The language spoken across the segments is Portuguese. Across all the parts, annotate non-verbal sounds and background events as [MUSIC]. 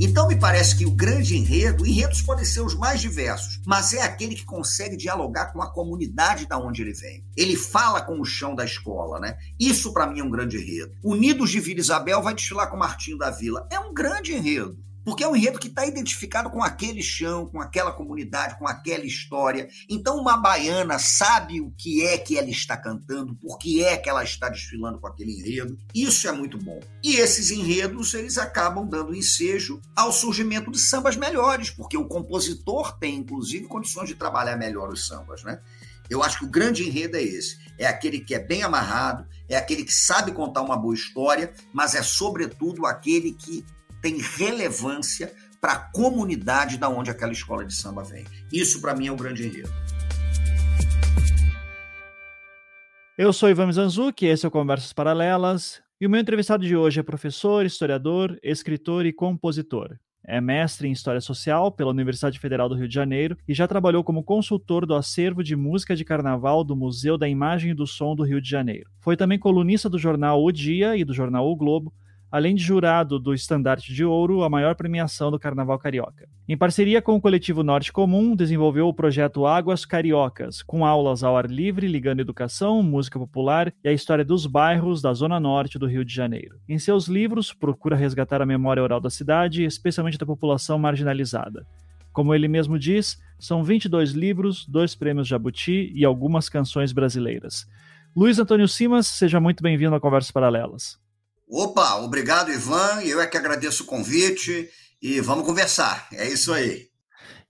Então me parece que o grande enredo, enredos podem ser os mais diversos, mas é aquele que consegue dialogar com a comunidade da onde ele vem. Ele fala com o chão da escola, né? Isso para mim é um grande enredo. Unidos de Vila Isabel vai desfilar com Martinho da Vila. É um grande enredo. Porque é um enredo que está identificado com aquele chão, com aquela comunidade, com aquela história. Então, uma baiana sabe o que é que ela está cantando, por que é que ela está desfilando com aquele enredo. Isso é muito bom. E esses enredos, eles acabam dando ensejo ao surgimento de sambas melhores, porque o compositor tem, inclusive, condições de trabalhar melhor os sambas, né? Eu acho que o grande enredo é esse. É aquele que é bem amarrado, é aquele que sabe contar uma boa história, mas é, sobretudo, aquele que tem relevância para a comunidade da onde aquela escola de samba vem. Isso, para mim, é o grande enredo. Eu sou Ivan Mizanzuki, esse é o Conversas Paralelas, e o meu entrevistado de hoje é professor, historiador, escritor e compositor. É mestre em História Social pela Universidade Federal do Rio de Janeiro e já trabalhou como consultor do acervo de música de carnaval do Museu da Imagem e do Som do Rio de Janeiro. Foi também colunista do jornal O Dia e do jornal O Globo, além de jurado do Estandarte de Ouro, a maior premiação do Carnaval Carioca. Em parceria com o coletivo Norte Comum, desenvolveu o projeto Águas Cariocas, com aulas ao ar livre ligando educação, música popular e a história dos bairros da Zona Norte do Rio de Janeiro. Em seus livros, procura resgatar a memória oral da cidade, especialmente da população marginalizada. Como ele mesmo diz, são 22 livros, dois prêmios Jabuti e algumas canções brasileiras. Luiz Antônio Simas, seja muito bem-vindo a Conversas Paralelas. Opa, obrigado, Ivan. Eu é que agradeço o convite e vamos conversar. É isso aí.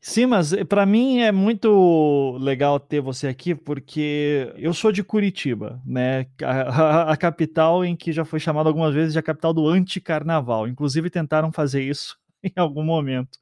Sim, mas para mim é muito legal ter você aqui, porque eu sou de Curitiba, né? A, a, a capital em que já foi chamada algumas vezes de a capital do anticarnaval. Inclusive tentaram fazer isso [LAUGHS] em algum momento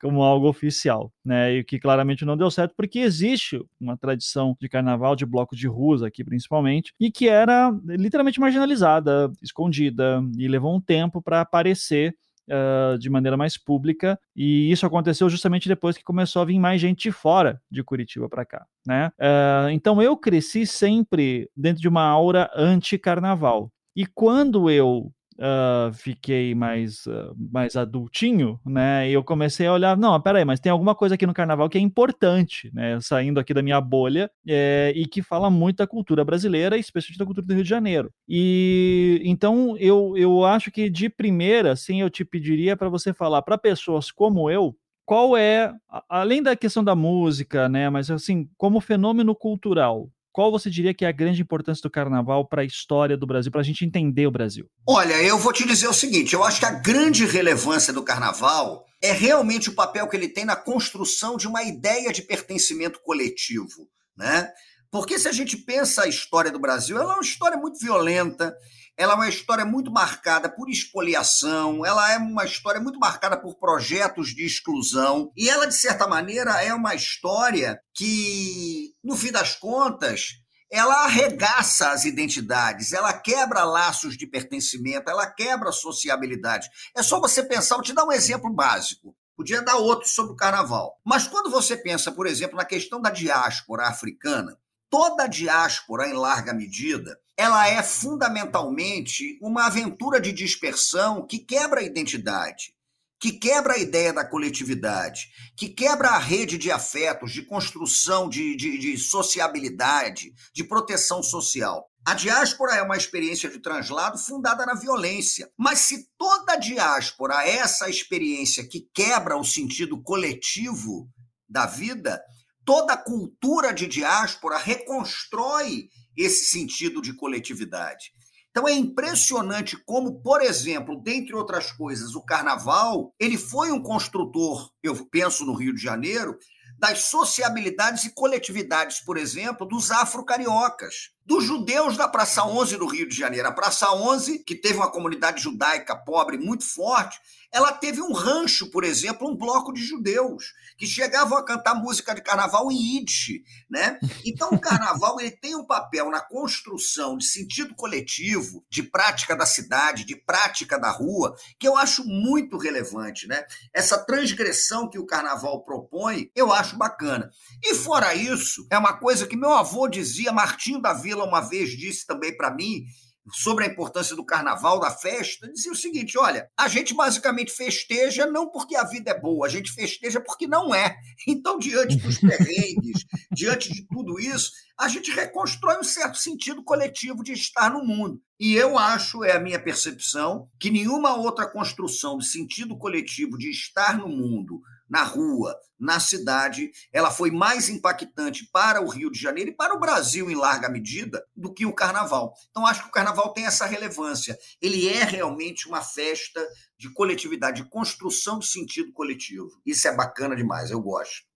como algo oficial, né? E que claramente não deu certo, porque existe uma tradição de carnaval, de bloco de ruas aqui principalmente, e que era literalmente marginalizada, escondida, e levou um tempo para aparecer Uh, de maneira mais pública, e isso aconteceu justamente depois que começou a vir mais gente de fora de Curitiba para cá, né? Uh, então eu cresci sempre dentro de uma aura anti-carnaval. E quando eu uh, fiquei mais, uh, mais adultinho, né? E eu comecei a olhar, não, peraí, mas tem alguma coisa aqui no carnaval que é importante, né? Saindo aqui da minha bolha é, e que fala muito da cultura brasileira, especialmente da cultura do Rio de Janeiro. E então eu, eu acho que de primeira, assim, eu te pediria para você falar para pessoas como eu, qual é, além da questão da música, né, mas assim, como fenômeno cultural, qual você diria que é a grande importância do carnaval para a história do Brasil, para a gente entender o Brasil? Olha, eu vou te dizer o seguinte: eu acho que a grande relevância do carnaval é realmente o papel que ele tem na construção de uma ideia de pertencimento coletivo, né? Porque se a gente pensa a história do Brasil, ela é uma história muito violenta, ela é uma história muito marcada por expoliação, ela é uma história muito marcada por projetos de exclusão, e ela, de certa maneira, é uma história que, no fim das contas, ela arregaça as identidades, ela quebra laços de pertencimento, ela quebra sociabilidade. É só você pensar, vou te dar um exemplo básico. Podia dar outro sobre o carnaval. Mas quando você pensa, por exemplo, na questão da diáspora africana, toda a diáspora, em larga medida, ela é fundamentalmente uma aventura de dispersão que quebra a identidade, que quebra a ideia da coletividade, que quebra a rede de afetos, de construção de, de, de sociabilidade, de proteção social. A diáspora é uma experiência de translado fundada na violência. Mas se toda a diáspora é essa experiência que quebra o sentido coletivo da vida, toda a cultura de diáspora reconstrói esse sentido de coletividade. Então é impressionante como, por exemplo, dentre outras coisas, o carnaval, ele foi um construtor, eu penso no Rio de Janeiro, das sociabilidades e coletividades, por exemplo, dos afro-cariocas dos judeus da Praça 11 do Rio de Janeiro. A Praça 11, que teve uma comunidade judaica pobre muito forte, ela teve um rancho, por exemplo, um bloco de judeus que chegavam a cantar música de carnaval em Yiddish, né? Então o carnaval ele tem um papel na construção de sentido coletivo, de prática da cidade, de prática da rua, que eu acho muito relevante, né? Essa transgressão que o carnaval propõe, eu acho bacana. E fora isso, é uma coisa que meu avô dizia, Martinho da Vila uma vez disse também para mim, sobre a importância do carnaval, da festa, dizia o seguinte: olha, a gente basicamente festeja não porque a vida é boa, a gente festeja porque não é. Então, diante dos [LAUGHS] perrengues, diante de tudo isso, a gente reconstrói um certo sentido coletivo de estar no mundo. E eu acho, é a minha percepção, que nenhuma outra construção de sentido coletivo de estar no mundo na rua, na cidade, ela foi mais impactante para o Rio de Janeiro e para o Brasil, em larga medida, do que o carnaval. Então, acho que o carnaval tem essa relevância. Ele é realmente uma festa de coletividade, de construção de sentido coletivo. Isso é bacana demais, eu gosto.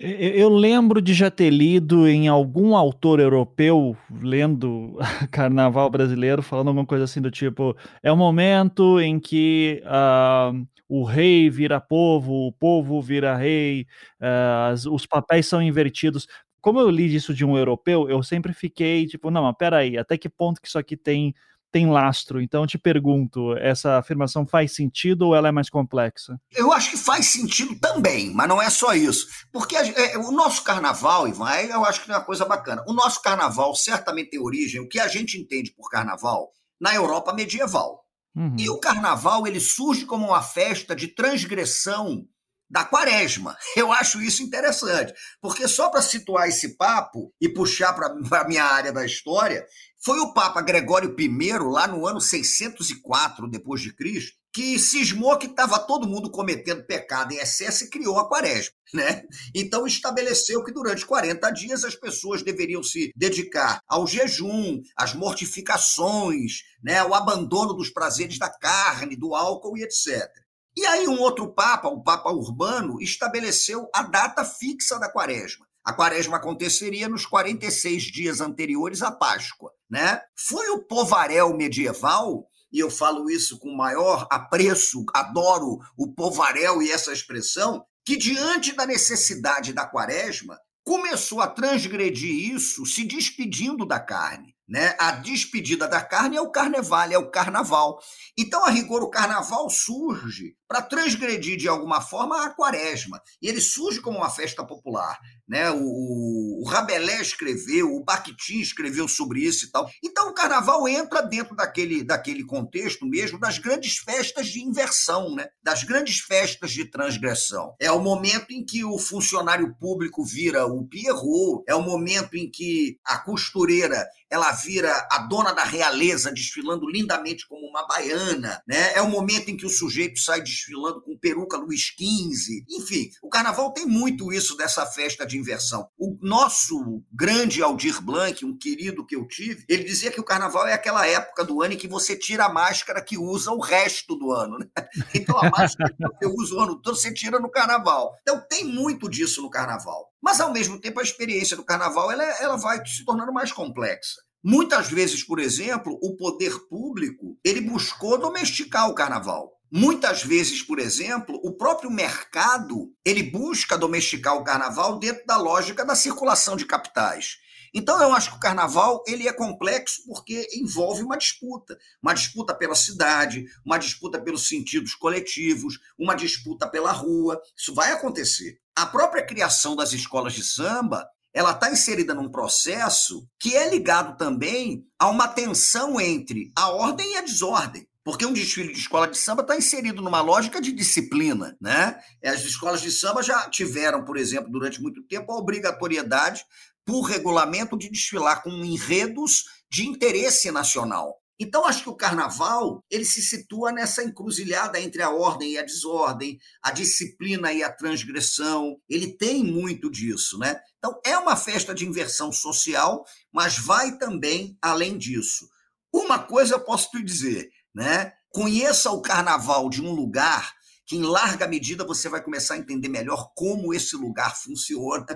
Eu lembro de já ter lido em algum autor europeu, lendo [LAUGHS] Carnaval brasileiro, falando alguma coisa assim do tipo: é o momento em que uh, o rei vira povo, o povo vira rei, uh, os papéis são invertidos. Como eu li isso de um europeu, eu sempre fiquei tipo: não, mas peraí, até que ponto que isso aqui tem tem lastro. Então, eu te pergunto, essa afirmação faz sentido ou ela é mais complexa? Eu acho que faz sentido também, mas não é só isso. Porque é, o nosso carnaval, Ivan, eu acho que é uma coisa bacana. O nosso carnaval certamente tem origem, o que a gente entende por carnaval, na Europa medieval. Uhum. E o carnaval ele surge como uma festa de transgressão da quaresma. Eu acho isso interessante, porque só para situar esse papo e puxar para a minha área da história, foi o Papa Gregório I, lá no ano 604 depois de Cristo, que cismou que estava todo mundo cometendo pecado em excesso e criou a quaresma, né? Então estabeleceu que durante 40 dias as pessoas deveriam se dedicar ao jejum, às mortificações, né, ao abandono dos prazeres da carne, do álcool e etc. E aí um outro papa, o Papa Urbano, estabeleceu a data fixa da quaresma. A quaresma aconteceria nos 46 dias anteriores à Páscoa. Né? Foi o povaréu medieval, e eu falo isso com maior apreço, adoro o povaréu e essa expressão, que diante da necessidade da quaresma, começou a transgredir isso se despedindo da carne. Né? A despedida da carne é o carnaval, é o carnaval. Então, a rigor, o carnaval surge para transgredir de alguma forma a quaresma. E ele surge como uma festa popular. Né? O, o Rabelais escreveu, o Bakhtin escreveu sobre isso e tal. Então, o carnaval entra dentro daquele, daquele contexto mesmo das grandes festas de inversão, né? das grandes festas de transgressão. É o momento em que o funcionário público vira o Pierrot, é o momento em que a costureira ela vira a dona da realeza, desfilando lindamente como uma baiana, né? É o momento em que o sujeito sai desfilando com peruca Luiz XV. Enfim, o carnaval tem muito isso dessa festa de inversão. O nosso grande Aldir Blanc, um querido que eu tive, ele dizia que o carnaval é aquela época do ano em que você tira a máscara que usa o resto do ano, né? [LAUGHS] Então a máscara que você usa o ano todo, você tira no carnaval. Então tem muito disso no carnaval. Mas, ao mesmo tempo, a experiência do carnaval ela, ela vai se tornando mais complexa. Muitas vezes, por exemplo, o poder público ele buscou domesticar o carnaval. Muitas vezes, por exemplo, o próprio mercado ele busca domesticar o carnaval dentro da lógica da circulação de capitais. Então eu acho que o carnaval ele é complexo porque envolve uma disputa, uma disputa pela cidade, uma disputa pelos sentidos coletivos, uma disputa pela rua. Isso vai acontecer. A própria criação das escolas de samba ela está inserida num processo que é ligado também a uma tensão entre a ordem e a desordem. Porque um desfile de escola de samba está inserido numa lógica de disciplina. Né? As escolas de samba já tiveram, por exemplo, durante muito tempo, a obrigatoriedade por regulamento de desfilar com enredos de interesse nacional. Então, acho que o carnaval ele se situa nessa encruzilhada entre a ordem e a desordem, a disciplina e a transgressão. Ele tem muito disso, né? Então, é uma festa de inversão social, mas vai também além disso. Uma coisa eu posso te dizer, né? Conheça o carnaval de um lugar que em larga medida você vai começar a entender melhor como esse lugar funciona,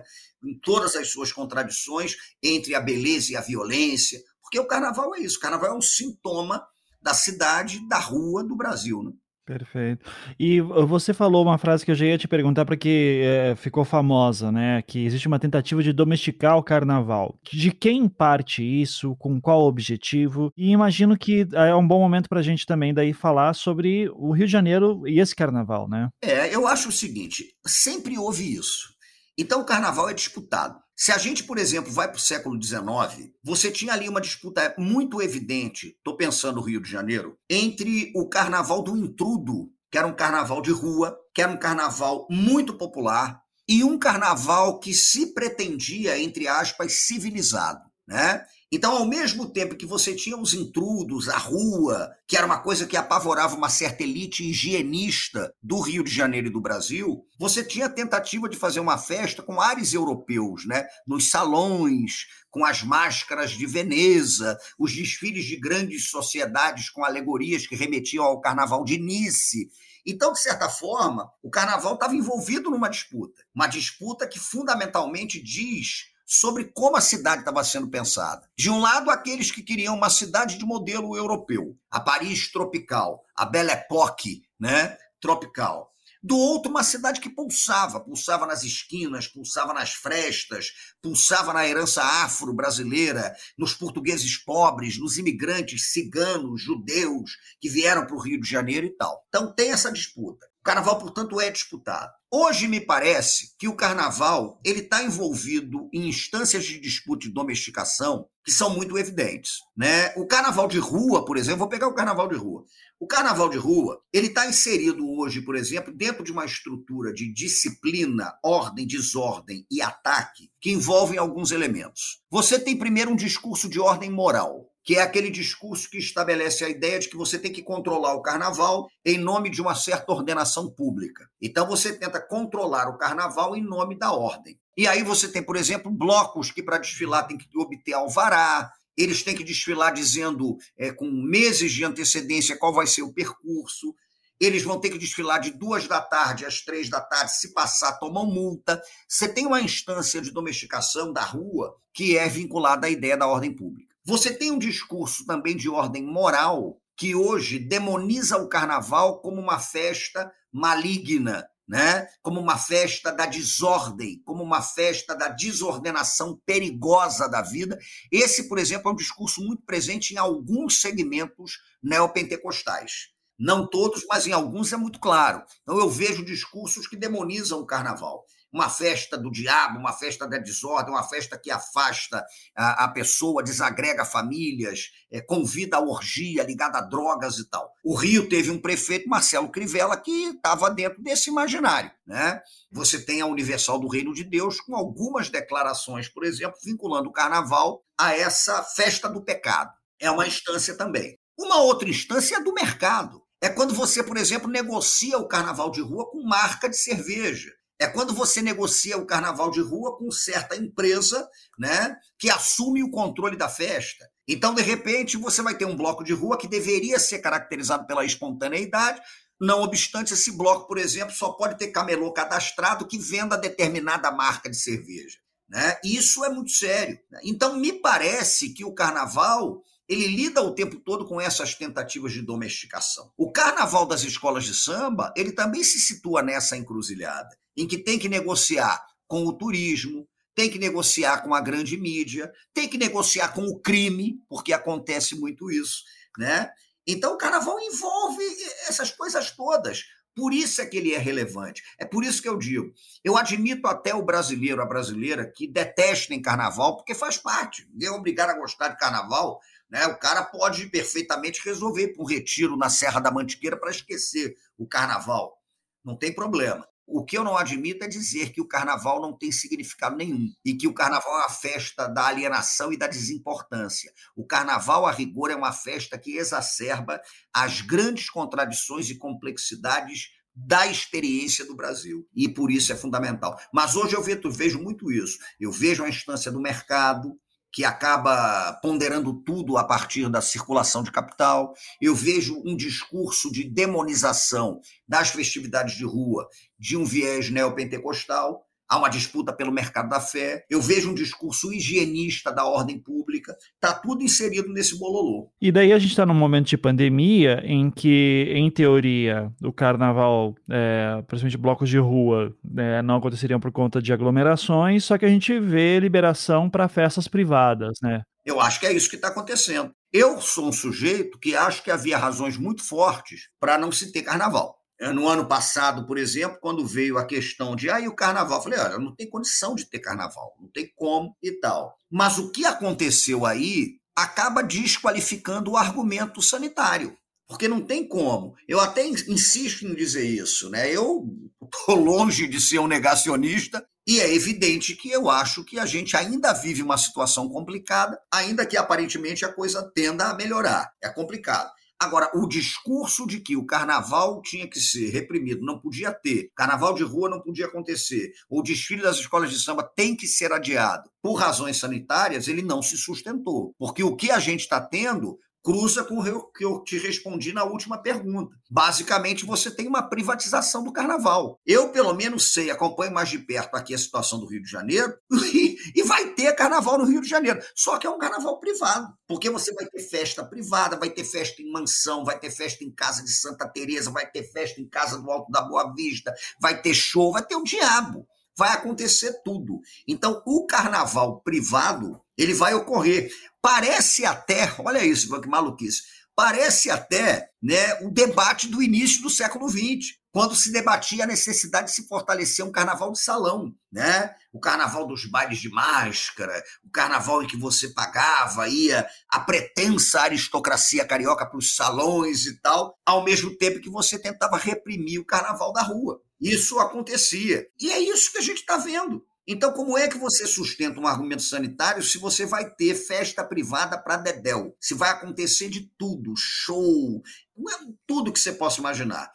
em todas as suas contradições entre a beleza e a violência, porque o carnaval é isso, o carnaval é um sintoma da cidade, da rua do Brasil, né? Perfeito. E você falou uma frase que eu já ia te perguntar porque é, ficou famosa, né? Que existe uma tentativa de domesticar o carnaval. De quem parte isso? Com qual objetivo? E imagino que é um bom momento para a gente também daí falar sobre o Rio de Janeiro e esse carnaval, né? É, eu acho o seguinte: sempre houve isso. Então o carnaval é disputado. Se a gente, por exemplo, vai para o século XIX, você tinha ali uma disputa muito evidente, estou pensando no Rio de Janeiro, entre o carnaval do intrudo, que era um carnaval de rua, que era um carnaval muito popular, e um carnaval que se pretendia, entre aspas, civilizado. Né? Então, ao mesmo tempo que você tinha os intrudos, a rua, que era uma coisa que apavorava uma certa elite higienista do Rio de Janeiro e do Brasil, você tinha a tentativa de fazer uma festa com ares europeus, né? Nos salões, com as máscaras de Veneza, os desfiles de grandes sociedades com alegorias que remetiam ao carnaval de Nice. Então, de certa forma, o carnaval estava envolvido numa disputa, uma disputa que fundamentalmente diz sobre como a cidade estava sendo pensada. De um lado, aqueles que queriam uma cidade de modelo europeu, a Paris tropical, a Belle Époque, né, tropical. Do outro, uma cidade que pulsava, pulsava nas esquinas, pulsava nas frestas, pulsava na herança afro-brasileira, nos portugueses pobres, nos imigrantes ciganos, judeus que vieram para o Rio de Janeiro e tal. Então tem essa disputa. Carnaval, portanto, é disputado. Hoje me parece que o carnaval ele está envolvido em instâncias de disputa e domesticação que são muito evidentes, né? O carnaval de rua, por exemplo, vou pegar o carnaval de rua. O carnaval de rua ele está inserido hoje, por exemplo, dentro de uma estrutura de disciplina, ordem, desordem e ataque que envolvem alguns elementos. Você tem primeiro um discurso de ordem moral que é aquele discurso que estabelece a ideia de que você tem que controlar o carnaval em nome de uma certa ordenação pública. Então você tenta controlar o carnaval em nome da ordem. E aí você tem, por exemplo, blocos que para desfilar tem que obter alvará, eles têm que desfilar dizendo é, com meses de antecedência qual vai ser o percurso. Eles vão ter que desfilar de duas da tarde às três da tarde. Se passar, tomam multa. Você tem uma instância de domesticação da rua que é vinculada à ideia da ordem pública. Você tem um discurso também de ordem moral que hoje demoniza o carnaval como uma festa maligna, né? como uma festa da desordem, como uma festa da desordenação perigosa da vida. Esse, por exemplo, é um discurso muito presente em alguns segmentos neopentecostais. Não todos, mas em alguns é muito claro. Então eu vejo discursos que demonizam o carnaval uma festa do diabo, uma festa da desordem, uma festa que afasta a, a pessoa, desagrega famílias, é, convida a orgia ligada a drogas e tal. O Rio teve um prefeito, Marcelo Crivella, que estava dentro desse imaginário. Né? Você tem a Universal do Reino de Deus com algumas declarações, por exemplo, vinculando o carnaval a essa festa do pecado. É uma instância também. Uma outra instância é do mercado. É quando você, por exemplo, negocia o carnaval de rua com marca de cerveja é quando você negocia o carnaval de rua com certa empresa né, que assume o controle da festa. Então, de repente, você vai ter um bloco de rua que deveria ser caracterizado pela espontaneidade, não obstante, esse bloco, por exemplo, só pode ter camelô cadastrado que venda determinada marca de cerveja. Né? Isso é muito sério. Então, me parece que o carnaval ele lida o tempo todo com essas tentativas de domesticação. O carnaval das escolas de samba, ele também se situa nessa encruzilhada em que tem que negociar com o turismo, tem que negociar com a grande mídia, tem que negociar com o crime, porque acontece muito isso, né? Então o carnaval envolve essas coisas todas. Por isso é que ele é relevante. É por isso que eu digo. Eu admito até o brasileiro, a brasileira, que detestem carnaval, porque faz parte. Ninguém é obrigado a gostar de carnaval. Né? O cara pode perfeitamente resolver um retiro na Serra da Mantiqueira para esquecer o carnaval. Não tem problema. O que eu não admito é dizer que o carnaval não tem significado nenhum e que o carnaval é uma festa da alienação e da desimportância. O carnaval, a rigor, é uma festa que exacerba as grandes contradições e complexidades da experiência do Brasil. E por isso é fundamental. Mas hoje eu vejo muito isso. Eu vejo a instância do mercado, que acaba ponderando tudo a partir da circulação de capital. Eu vejo um discurso de demonização das festividades de rua de um viés neopentecostal há uma disputa pelo mercado da fé. Eu vejo um discurso higienista da ordem pública. Está tudo inserido nesse bololô. E daí a gente está num momento de pandemia em que, em teoria, o carnaval, é, principalmente blocos de rua, é, não aconteceriam por conta de aglomerações, só que a gente vê liberação para festas privadas, né? Eu acho que é isso que está acontecendo. Eu sou um sujeito que acho que havia razões muito fortes para não se ter carnaval. É, no ano passado, por exemplo, quando veio a questão de aí ah, o carnaval, falei, olha, não tem condição de ter carnaval, não tem como e tal. Mas o que aconteceu aí acaba desqualificando o argumento sanitário. Porque não tem como. Eu até insisto em dizer isso, né? Eu estou longe de ser um negacionista e é evidente que eu acho que a gente ainda vive uma situação complicada, ainda que aparentemente a coisa tenda a melhorar. É complicado. Agora, o discurso de que o carnaval tinha que ser reprimido, não podia ter, carnaval de rua não podia acontecer, o desfile das escolas de samba tem que ser adiado por razões sanitárias, ele não se sustentou. Porque o que a gente está tendo cruza com o que eu te respondi na última pergunta. Basicamente, você tem uma privatização do carnaval. Eu, pelo menos, sei, acompanho mais de perto aqui a situação do Rio de Janeiro, [LAUGHS] e, e vai ter carnaval no Rio de Janeiro. Só que é um carnaval privado, porque você vai ter festa privada, vai ter festa em mansão, vai ter festa em casa de Santa Teresa, vai ter festa em casa do Alto da Boa Vista, vai ter show, vai ter o diabo vai acontecer tudo. Então, o carnaval privado, ele vai ocorrer. Parece até, olha isso, que maluquice, parece até né, o debate do início do século XX, quando se debatia a necessidade de se fortalecer um carnaval de salão, né? O carnaval dos bailes de máscara, o carnaval em que você pagava, ia a pretensa aristocracia carioca para os salões e tal, ao mesmo tempo que você tentava reprimir o carnaval da rua. Isso acontecia. E é isso que a gente está vendo. Então, como é que você sustenta um argumento sanitário se você vai ter festa privada para Dedéu? Se vai acontecer de tudo, show, é tudo que você possa imaginar.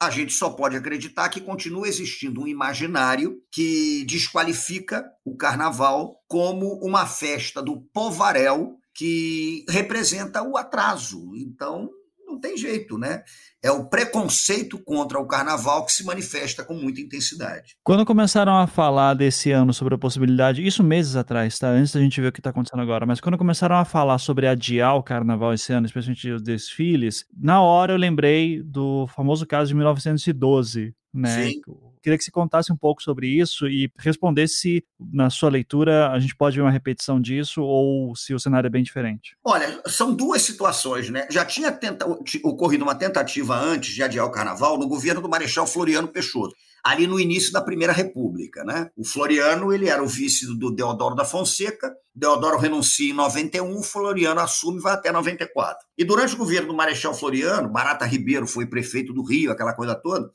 A gente só pode acreditar que continua existindo um imaginário que desqualifica o carnaval como uma festa do povaréu que representa o atraso. Então, não tem jeito, né? É o preconceito contra o carnaval que se manifesta com muita intensidade. Quando começaram a falar desse ano sobre a possibilidade, isso meses atrás, tá? Antes da gente ver o que está acontecendo agora, mas quando começaram a falar sobre adiar o carnaval esse ano, especialmente os desfiles, na hora eu lembrei do famoso caso de 1912, né? Sim. Queria que você contasse um pouco sobre isso e respondesse se, na sua leitura, a gente pode ver uma repetição disso ou se o cenário é bem diferente. Olha, são duas situações, né? Já tinha tenta... ocorrido uma tentativa antes de adiar o carnaval no governo do Marechal Floriano Peixoto ali no início da Primeira República. Né? O Floriano ele era o vice do Deodoro da Fonseca, Deodoro renuncia em 91, Floriano assume e vai até 94. E durante o governo do Marechal Floriano, Barata Ribeiro foi prefeito do Rio, aquela coisa toda,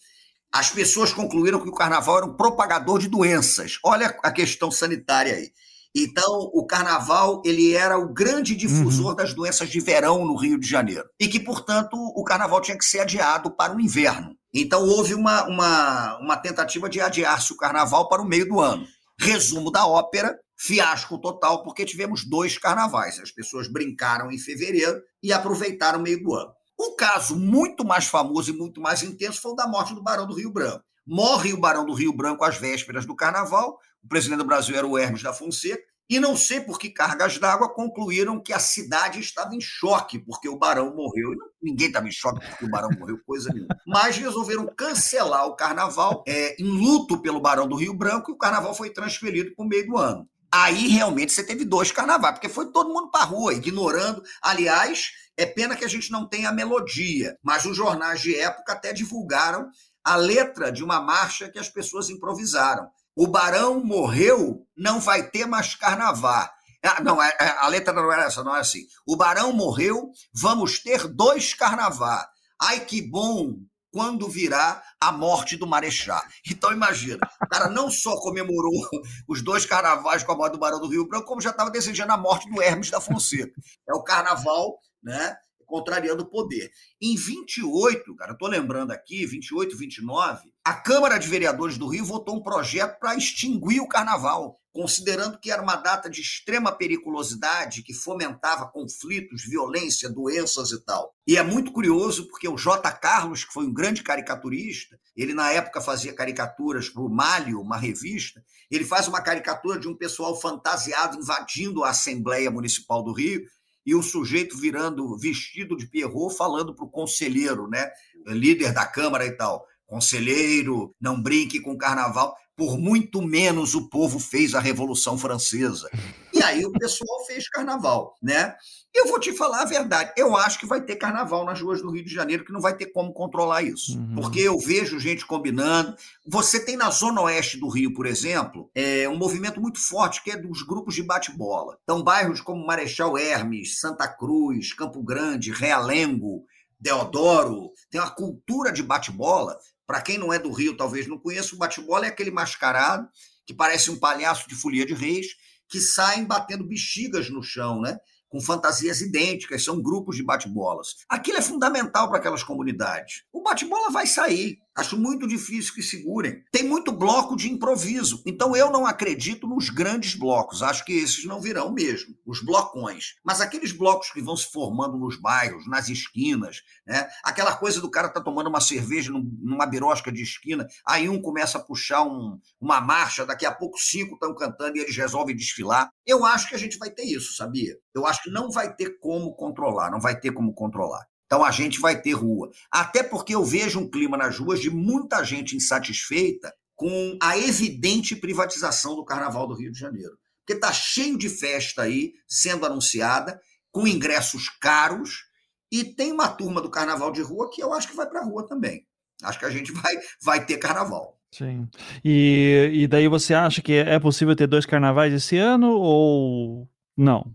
as pessoas concluíram que o carnaval era um propagador de doenças. Olha a questão sanitária aí. Então, o carnaval ele era o grande difusor uhum. das doenças de verão no Rio de Janeiro. E que, portanto, o carnaval tinha que ser adiado para o inverno. Então, houve uma, uma, uma tentativa de adiar-se o carnaval para o meio do ano. Resumo da ópera: fiasco total, porque tivemos dois carnavais. As pessoas brincaram em fevereiro e aproveitaram o meio do ano. Um caso muito mais famoso e muito mais intenso foi o da morte do Barão do Rio Branco. Morre o Barão do Rio Branco às vésperas do carnaval. O presidente do Brasil era o Hermes da Fonseca. E não sei por que cargas d'água concluíram que a cidade estava em choque porque o barão morreu. Ninguém estava em choque porque o barão morreu, coisa nenhuma. Mas resolveram cancelar o carnaval é, em luto pelo barão do Rio Branco e o carnaval foi transferido para o meio do ano. Aí realmente você teve dois carnavais, porque foi todo mundo para rua, ignorando. Aliás, é pena que a gente não tenha a melodia, mas os jornais de época até divulgaram a letra de uma marcha que as pessoas improvisaram. O Barão morreu, não vai ter mais carnaval. Ah, não, é, é, a letra não era essa, não é assim. O Barão morreu, vamos ter dois carnaval. Ai, que bom quando virá a morte do Marechal. Então, imagina, o cara não só comemorou os dois carnavais com a morte do Barão do Rio Branco, como já estava desejando a morte do Hermes da Fonseca. É o carnaval né, contrariando o poder. Em 28, cara, estou lembrando aqui, 28, 29, a Câmara de Vereadores do Rio votou um projeto para extinguir o carnaval, considerando que era uma data de extrema periculosidade, que fomentava conflitos, violência, doenças e tal. E é muito curioso porque o J. Carlos, que foi um grande caricaturista, ele na época fazia caricaturas para o Malho, uma revista, ele faz uma caricatura de um pessoal fantasiado invadindo a Assembleia Municipal do Rio e o sujeito virando vestido de Pierrot falando para o conselheiro, né, líder da Câmara e tal. Conselheiro, não brinque com o carnaval. Por muito menos o povo fez a Revolução Francesa. E aí o pessoal fez carnaval, né? Eu vou te falar a verdade. Eu acho que vai ter carnaval nas ruas do Rio de Janeiro, que não vai ter como controlar isso. Uhum. Porque eu vejo gente combinando. Você tem na zona oeste do Rio, por exemplo, é um movimento muito forte que é dos grupos de bate-bola. Então, bairros como Marechal Hermes, Santa Cruz, Campo Grande, Realengo, Deodoro, tem uma cultura de bate-bola. Para quem não é do Rio, talvez não conheça, o bate-bola é aquele mascarado que parece um palhaço de folia de reis que saem batendo bexigas no chão, né? com fantasias idênticas, são grupos de bate-bolas. Aquilo é fundamental para aquelas comunidades. O bate-bola vai sair. Acho muito difícil que segurem. Tem muito bloco de improviso. Então eu não acredito nos grandes blocos. Acho que esses não virão mesmo, os blocões. Mas aqueles blocos que vão se formando nos bairros, nas esquinas, né? Aquela coisa do cara tá tomando uma cerveja numa birosca de esquina, aí um começa a puxar um, uma marcha, daqui a pouco cinco estão cantando e eles resolvem desfilar. Eu acho que a gente vai ter isso, sabia? Eu acho que não vai ter como controlar, não vai ter como controlar. Então a gente vai ter rua. Até porque eu vejo um clima nas ruas de muita gente insatisfeita com a evidente privatização do Carnaval do Rio de Janeiro. Porque está cheio de festa aí sendo anunciada, com ingressos caros, e tem uma turma do Carnaval de rua que eu acho que vai para a rua também. Acho que a gente [LAUGHS] vai, vai ter carnaval. Sim. E, e daí você acha que é possível ter dois carnavais esse ano ou não?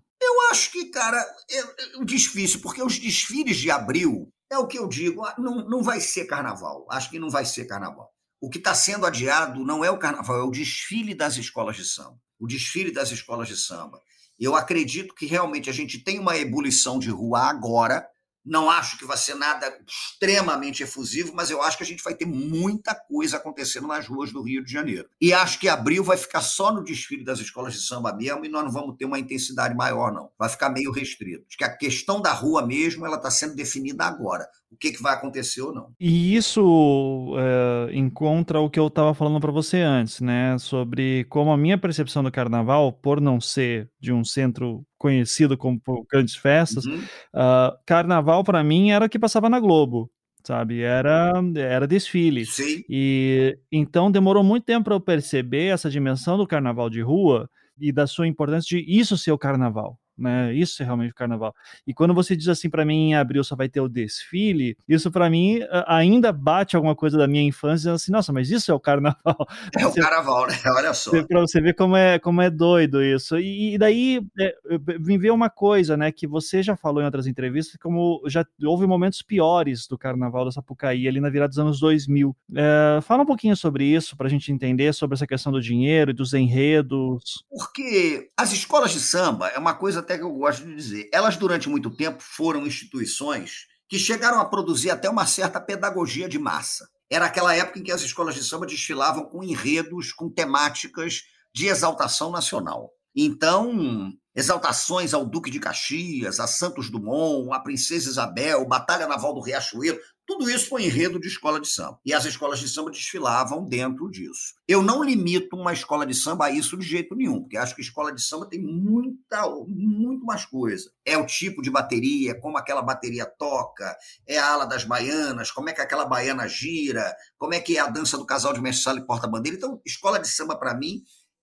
Acho que, cara, é, é difícil, porque os desfiles de abril, é o que eu digo, ah, não, não vai ser carnaval. Acho que não vai ser carnaval. O que está sendo adiado não é o carnaval, é o desfile das escolas de samba. O desfile das escolas de samba. Eu acredito que realmente a gente tem uma ebulição de rua agora, não acho que vai ser nada extremamente efusivo, mas eu acho que a gente vai ter muita coisa acontecendo nas ruas do Rio de Janeiro. E acho que abril vai ficar só no desfile das escolas de samba mesmo e nós não vamos ter uma intensidade maior, não. Vai ficar meio restrito. Acho que a questão da rua mesmo ela está sendo definida agora o que, que vai acontecer ou não. E isso é, encontra o que eu estava falando para você antes, né? Sobre como a minha percepção do carnaval, por não ser de um centro conhecido como grandes festas, uhum. uh, carnaval para mim era o que passava na Globo sabe? Era, era desfile. Sim. E então demorou muito tempo para eu perceber essa dimensão do carnaval de rua e da sua importância de isso ser o carnaval, né? Isso é realmente o carnaval. E quando você diz assim para mim em abril só vai ter o desfile, isso para mim ainda bate alguma coisa da minha infância, assim, nossa, mas isso é o carnaval. [LAUGHS] É você, o carnaval, né? [LAUGHS] Olha só. Para você ver como é, como é doido isso. E, e daí é, me veio uma coisa, né, que você já falou em outras entrevistas, como já houve momentos piores do carnaval da Sapucaí ali na virada dos anos 2000. É, fala um pouquinho sobre isso para a gente entender sobre essa questão do dinheiro e dos enredos. Porque as escolas de samba é uma coisa até que eu gosto de dizer, elas durante muito tempo foram instituições que chegaram a produzir até uma certa pedagogia de massa. Era aquela época em que as escolas de samba desfilavam com enredos, com temáticas de exaltação nacional. Então, exaltações ao Duque de Caxias, a Santos Dumont, a Princesa Isabel, Batalha Naval do Riachuelo, tudo isso foi enredo de escola de samba. E as escolas de samba desfilavam dentro disso. Eu não limito uma escola de samba a isso de jeito nenhum, porque acho que escola de samba tem muita, muito mais coisa. É o tipo de bateria, como aquela bateria toca, é a ala das baianas, como é que aquela baiana gira, como é que é a dança do casal de mestre e porta-bandeira. Então, escola de samba, para mim,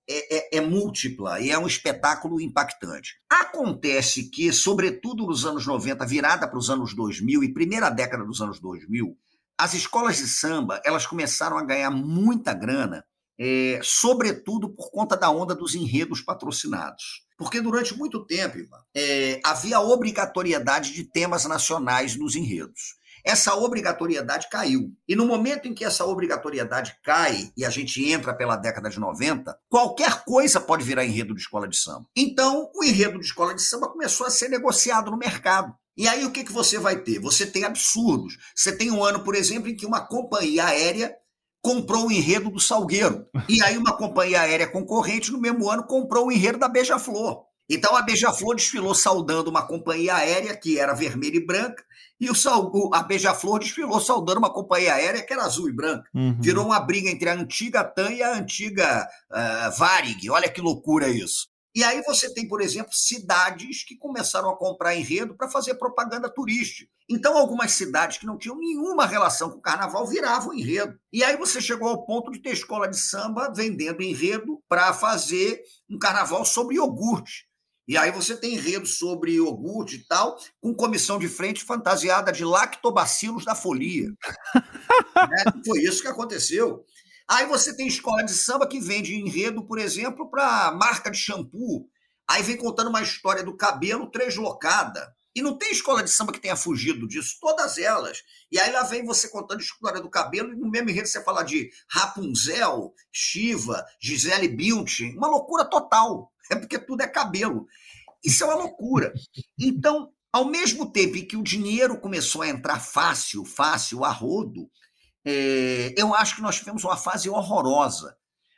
é, é, é, múltipla e é um espetáculo impactante. Acontece que, sobretudo nos anos 90, virada para os anos 2000 e primeira década dos anos 2000, as escolas de samba elas começaram a ganhar muita grana, é, sobretudo por conta da onda dos enredos patrocinados. Porque durante muito tempo, Ivan, é, havia obrigatoriedade de temas nacionais nos enredos essa obrigatoriedade caiu. E no momento em que essa obrigatoriedade cai e a gente entra pela década de 90, qualquer coisa pode virar enredo de escola de samba. Então, o enredo de escola de samba começou a ser negociado no mercado. E aí o que, que você vai ter? Você tem absurdos. Você tem um ano, por exemplo, em que uma companhia aérea comprou o enredo do Salgueiro. E aí uma companhia aérea concorrente, no mesmo ano, comprou o enredo da Beija-Flor. Então a Beija-Flor desfilou saudando uma companhia aérea que era vermelha e branca, e o, a Beija-Flor desfilou saudando uma companhia aérea que era azul e branca. Uhum. Virou uma briga entre a antiga TAM e a antiga uh, Varig. Olha que loucura isso. E aí você tem, por exemplo, cidades que começaram a comprar enredo para fazer propaganda turística. Então, algumas cidades que não tinham nenhuma relação com o carnaval viravam enredo. E aí você chegou ao ponto de ter escola de samba vendendo enredo para fazer um carnaval sobre iogurte E aí você tem enredo sobre iogurte e tal, com comissão de frente fantasiada de lactobacilos da folia. [LAUGHS] né? Foi isso que aconteceu. Aí você tem escola de samba que vende enredo, por exemplo, para marca de shampoo. Aí vem contando uma história do cabelo translocada. E não tem escola de samba que tenha fugido disso, todas elas. E aí lá vem você contando a história do cabelo, e no mesmo enredo você fala de Rapunzel, Shiva, Gisele Bündchen, uma loucura total. É porque tudo é cabelo. Isso é uma loucura. Então, ao mesmo tempo em que o dinheiro começou a entrar fácil, fácil, a rodo, é, eu acho que nós tivemos uma fase horrorosa.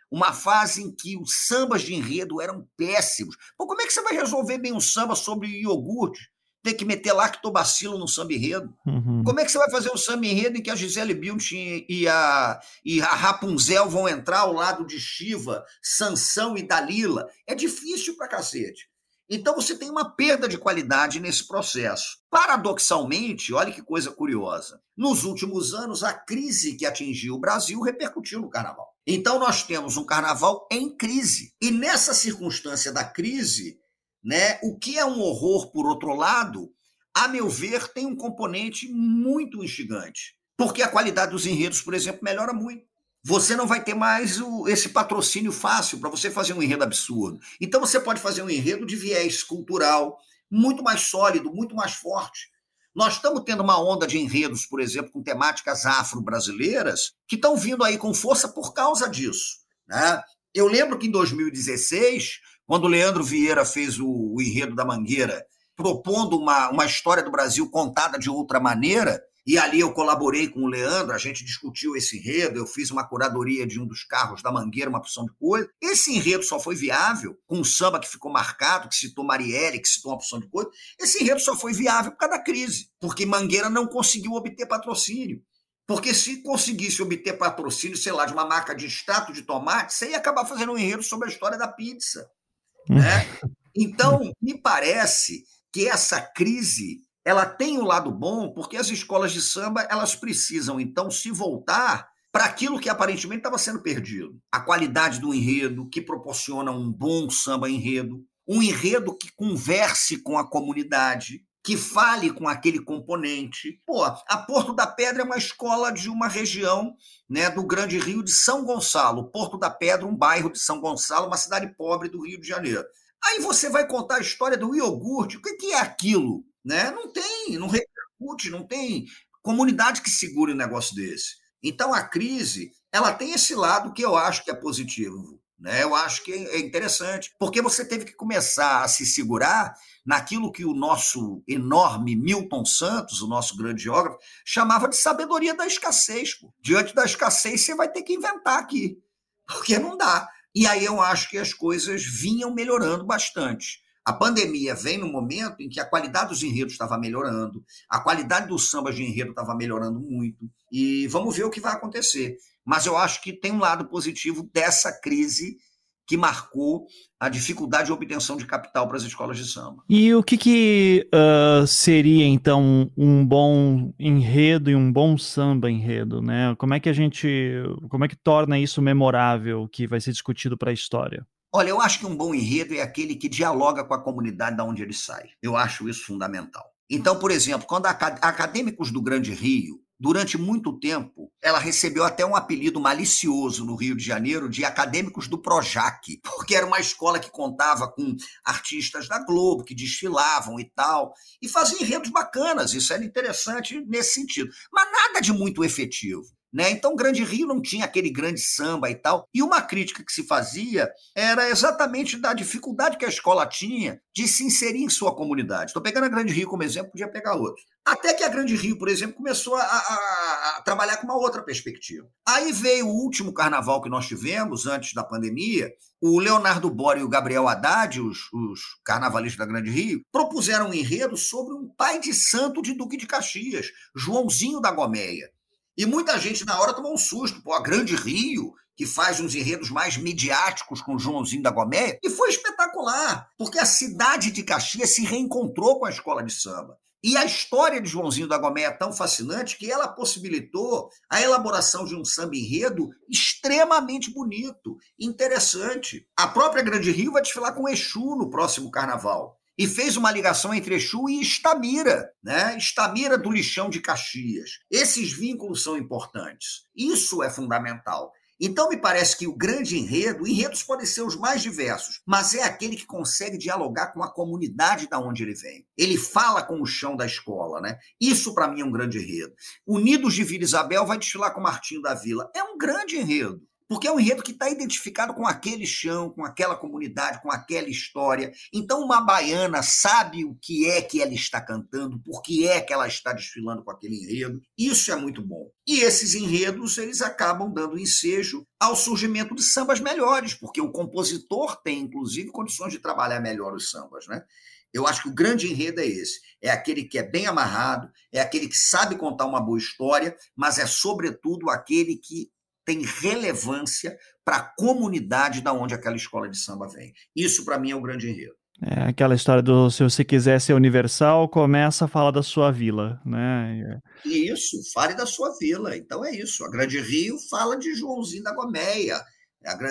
Uma fase em que os sambas de enredo eram péssimos. Pô, como é que você vai resolver bem um samba sobre iogurte? Ter que meter lactobacilo no samba enredo? Uhum. Como é que você vai fazer um samba enredo em que a Gisele Bündchen e a, e a Rapunzel vão entrar ao lado de Shiva, Sansão e Dalila? É difícil pra cacete. Então você tem uma perda de qualidade nesse processo. Paradoxalmente, olha que coisa curiosa. Nos últimos anos, a crise que atingiu o Brasil repercutiu no carnaval. Então nós temos um carnaval em crise. E nessa circunstância da crise, né, o que é um horror por outro lado, a meu ver, tem um componente muito instigante. Porque a qualidade dos enredos, por exemplo, melhora muito você não vai ter mais o, esse patrocínio fácil para você fazer um enredo absurdo. Então você pode fazer um enredo de viés cultural muito mais sólido, muito mais forte. Nós estamos tendo uma onda de enredos, por exemplo, com temáticas afro-brasileiras, que estão vindo aí com força por causa disso. Né? Eu lembro que em 2016, quando o Leandro Vieira fez o, o enredo da Mangueira, propondo uma, uma história do Brasil contada de outra maneira, e ali eu colaborei com o Leandro, a gente discutiu esse enredo, eu fiz uma curadoria de um dos carros da Mangueira, uma opção de coisa. Esse enredo só foi viável, com um samba que ficou marcado, que citou Marielle, que citou uma opção de coisa. Esse enredo só foi viável por causa da crise, porque Mangueira não conseguiu obter patrocínio. Porque se conseguisse obter patrocínio, sei lá, de uma marca de extrato de tomate, você ia acabar fazendo um enredo sobre a história da pizza. Né? [LAUGHS] Então, me parece que essa crise ela tem o um lado bom porque as escolas de samba elas precisam então se voltar para aquilo que aparentemente estava sendo perdido. A qualidade do enredo que proporciona um bom samba enredo, um enredo que converse com a comunidade, que fale com aquele componente. Pô, a Porto da Pedra é uma escola de uma região né, do Grande Rio de São Gonçalo. Porto da Pedra, um bairro de São Gonçalo, uma cidade pobre do Rio de Janeiro. Aí você vai contar a história do iogurte. O que é aquilo? Né? Não tem, não repercute, não tem comunidade que segure um negócio desse. Então a crise, ela tem esse lado que eu acho que é positivo. Né? Eu acho que é interessante, porque você teve que começar a se segurar naquilo que o nosso enorme Milton Santos, o nosso grande geógrafo, chamava de sabedoria da escassez. Pô. Diante da escassez, você vai ter que inventar aqui, porque não dá. E aí eu acho que as coisas vinham melhorando bastante. A pandemia vem no momento em que a qualidade dos enredos estava melhorando, a qualidade dos sambas de enredo estava melhorando muito, e vamos ver o que vai acontecer. Mas eu acho que tem um lado positivo dessa crise que marcou a dificuldade de obtenção de capital para as escolas de samba. E o que, que uh, seria então um bom enredo e um bom samba enredo, né? Como é que a gente, como é que torna isso memorável, que vai ser discutido para a história? Olha, eu acho que um bom enredo é aquele que dialoga com a comunidade da onde ele sai. Eu acho isso fundamental. Então, por exemplo, quando acadêmicos do Grande Rio, durante muito tempo, ela recebeu até um apelido malicioso no Rio de Janeiro de acadêmicos do Projac, [LAUGHS] porque era uma escola que contava com artistas da Globo que desfilavam e tal, e fazia enredos bacanas, isso era interessante nesse sentido, mas nada de muito efetivo. Né? Então, Grande Rio não tinha aquele grande samba e tal. E uma crítica que se fazia era exatamente da dificuldade que a escola tinha de se inserir em sua comunidade. Estou pegando a Grande Rio como exemplo, podia pegar outro. Até que a Grande Rio, por exemplo, começou a, a, a, trabalhar com uma outra perspectiva. Aí veio o último carnaval que nós tivemos, antes da pandemia, o Leonardo Bora e o Gabriel Haddad, os, os carnavalistas da Grande Rio, propuseram um enredo sobre um pai de santo de Duque de Caxias, Joãozinho da Gomeia. E muita gente na hora tomou um susto. Pô, a Grande Rio, que faz uns enredos mais midiáticos com Joãozinho da Goméia, e foi espetacular, porque a cidade de Caxias se reencontrou com a escola de samba. E a história de Joãozinho da Gomeia é tão fascinante que ela possibilitou a elaboração de um samba enredo extremamente bonito, interessante. A própria Grande Rio vai desfilar com Exu no próximo carnaval. E fez uma ligação entre Exu e Estamira, né? Estamira do Lixão de Caxias. Esses vínculos são importantes. Isso é fundamental. Então, me parece que o grande enredo, enredos podem ser os mais diversos, mas é aquele que consegue dialogar com a comunidade da onde ele vem. Ele fala com o chão da escola, né? Isso, para mim, é um grande enredo. Unidos de Vila Isabel vai desfilar com Martinho da Vila. É um grande enredo. Porque é um enredo que está identificado com aquele chão, com aquela comunidade, com aquela história. Então, uma baiana sabe o que é que ela está cantando, por que é que ela está desfilando com aquele enredo. Isso é muito bom. E esses enredos, eles acabam dando ensejo ao surgimento de sambas melhores, porque o compositor tem, inclusive, condições de trabalhar melhor os sambas, né? Eu acho que o grande enredo é esse. É aquele que é bem amarrado, é aquele que sabe contar uma boa história, mas é, sobretudo, aquele que tem relevância para a comunidade da onde aquela escola de samba vem. Isso, para mim, é o grande enredo. É aquela história do se você quiser ser universal, começa a falar da sua vila, né? Isso, fale da sua vila. Então é isso. A Grande Rio fala de Joãozinho da Gomeia.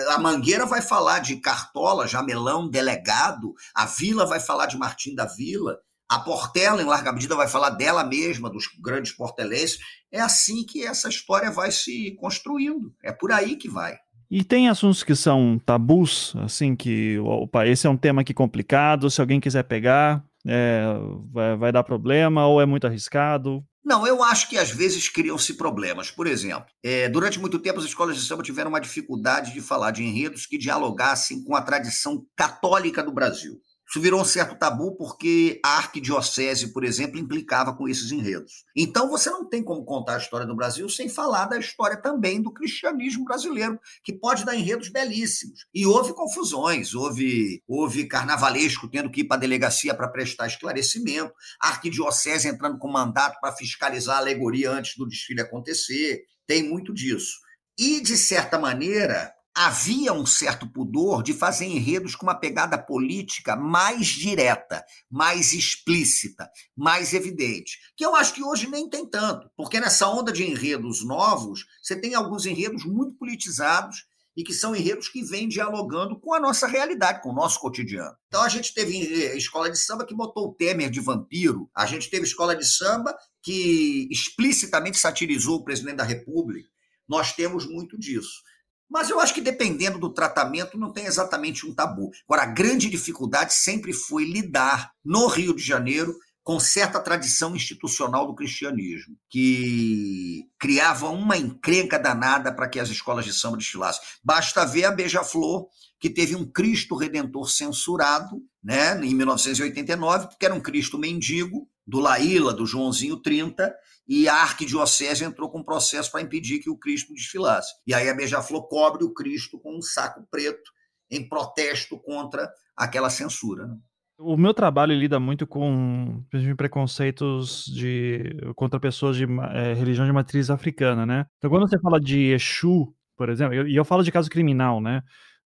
A Mangueira vai falar de Cartola, Jamelão, Delegado. A Vila vai falar de Martim da Vila. A Portela, em larga medida, vai falar dela mesma, dos grandes portelenses. É assim que essa história vai se construindo. É por aí que vai. E tem assuntos que são tabus, assim, que opa, esse é um tema aqui complicado, se alguém quiser pegar, é, vai, vai, dar problema ou é muito arriscado? Não, eu acho que às vezes criam-se problemas. Por exemplo, é, durante muito tempo as escolas de samba tiveram uma dificuldade de falar de enredos que dialogassem com a tradição católica do Brasil. Isso virou um certo tabu porque a arquidiocese, por exemplo, implicava com esses enredos. Então você não tem como contar a história do Brasil sem falar da história também do cristianismo brasileiro, que pode dar enredos belíssimos. E houve confusões, houve, houve carnavalesco tendo que ir para a delegacia para prestar esclarecimento, a arquidiocese entrando com mandato para fiscalizar a alegoria antes do desfile acontecer. Tem muito disso. E, de certa maneira, havia um certo pudor de fazer enredos com uma pegada política mais direta, mais explícita, mais evidente. Que eu acho que hoje nem tem tanto, porque nessa onda de enredos novos, você tem alguns enredos muito politizados e que são enredos que vêm dialogando com a nossa realidade, com o nosso cotidiano. Então a gente teve escola de samba que botou o Temer de vampiro, a gente teve escola de samba que explicitamente satirizou o presidente da República. Nós temos muito disso. Mas eu acho que dependendo do tratamento não tem exatamente um tabu. Agora, a grande dificuldade sempre foi lidar no Rio de Janeiro com certa tradição institucional do cristianismo, que criava uma encrenca danada para que as escolas de samba desfilassem. Basta ver a Beija-Flor, que teve um Cristo Redentor censurado né, em 1989, porque era um Cristo mendigo, do Laíla, do Joãozinho 30, e a arquidiocese entrou com um processo para impedir que o Cristo desfilasse. E aí a Beija-Flor cobre o Cristo com um saco preto em protesto contra aquela censura. Né? O meu trabalho lida muito com preconceitos de, contra pessoas de é, religião de matriz africana, né? Então, quando você fala de Exu, por exemplo, e eu, eu falo de caso criminal, né?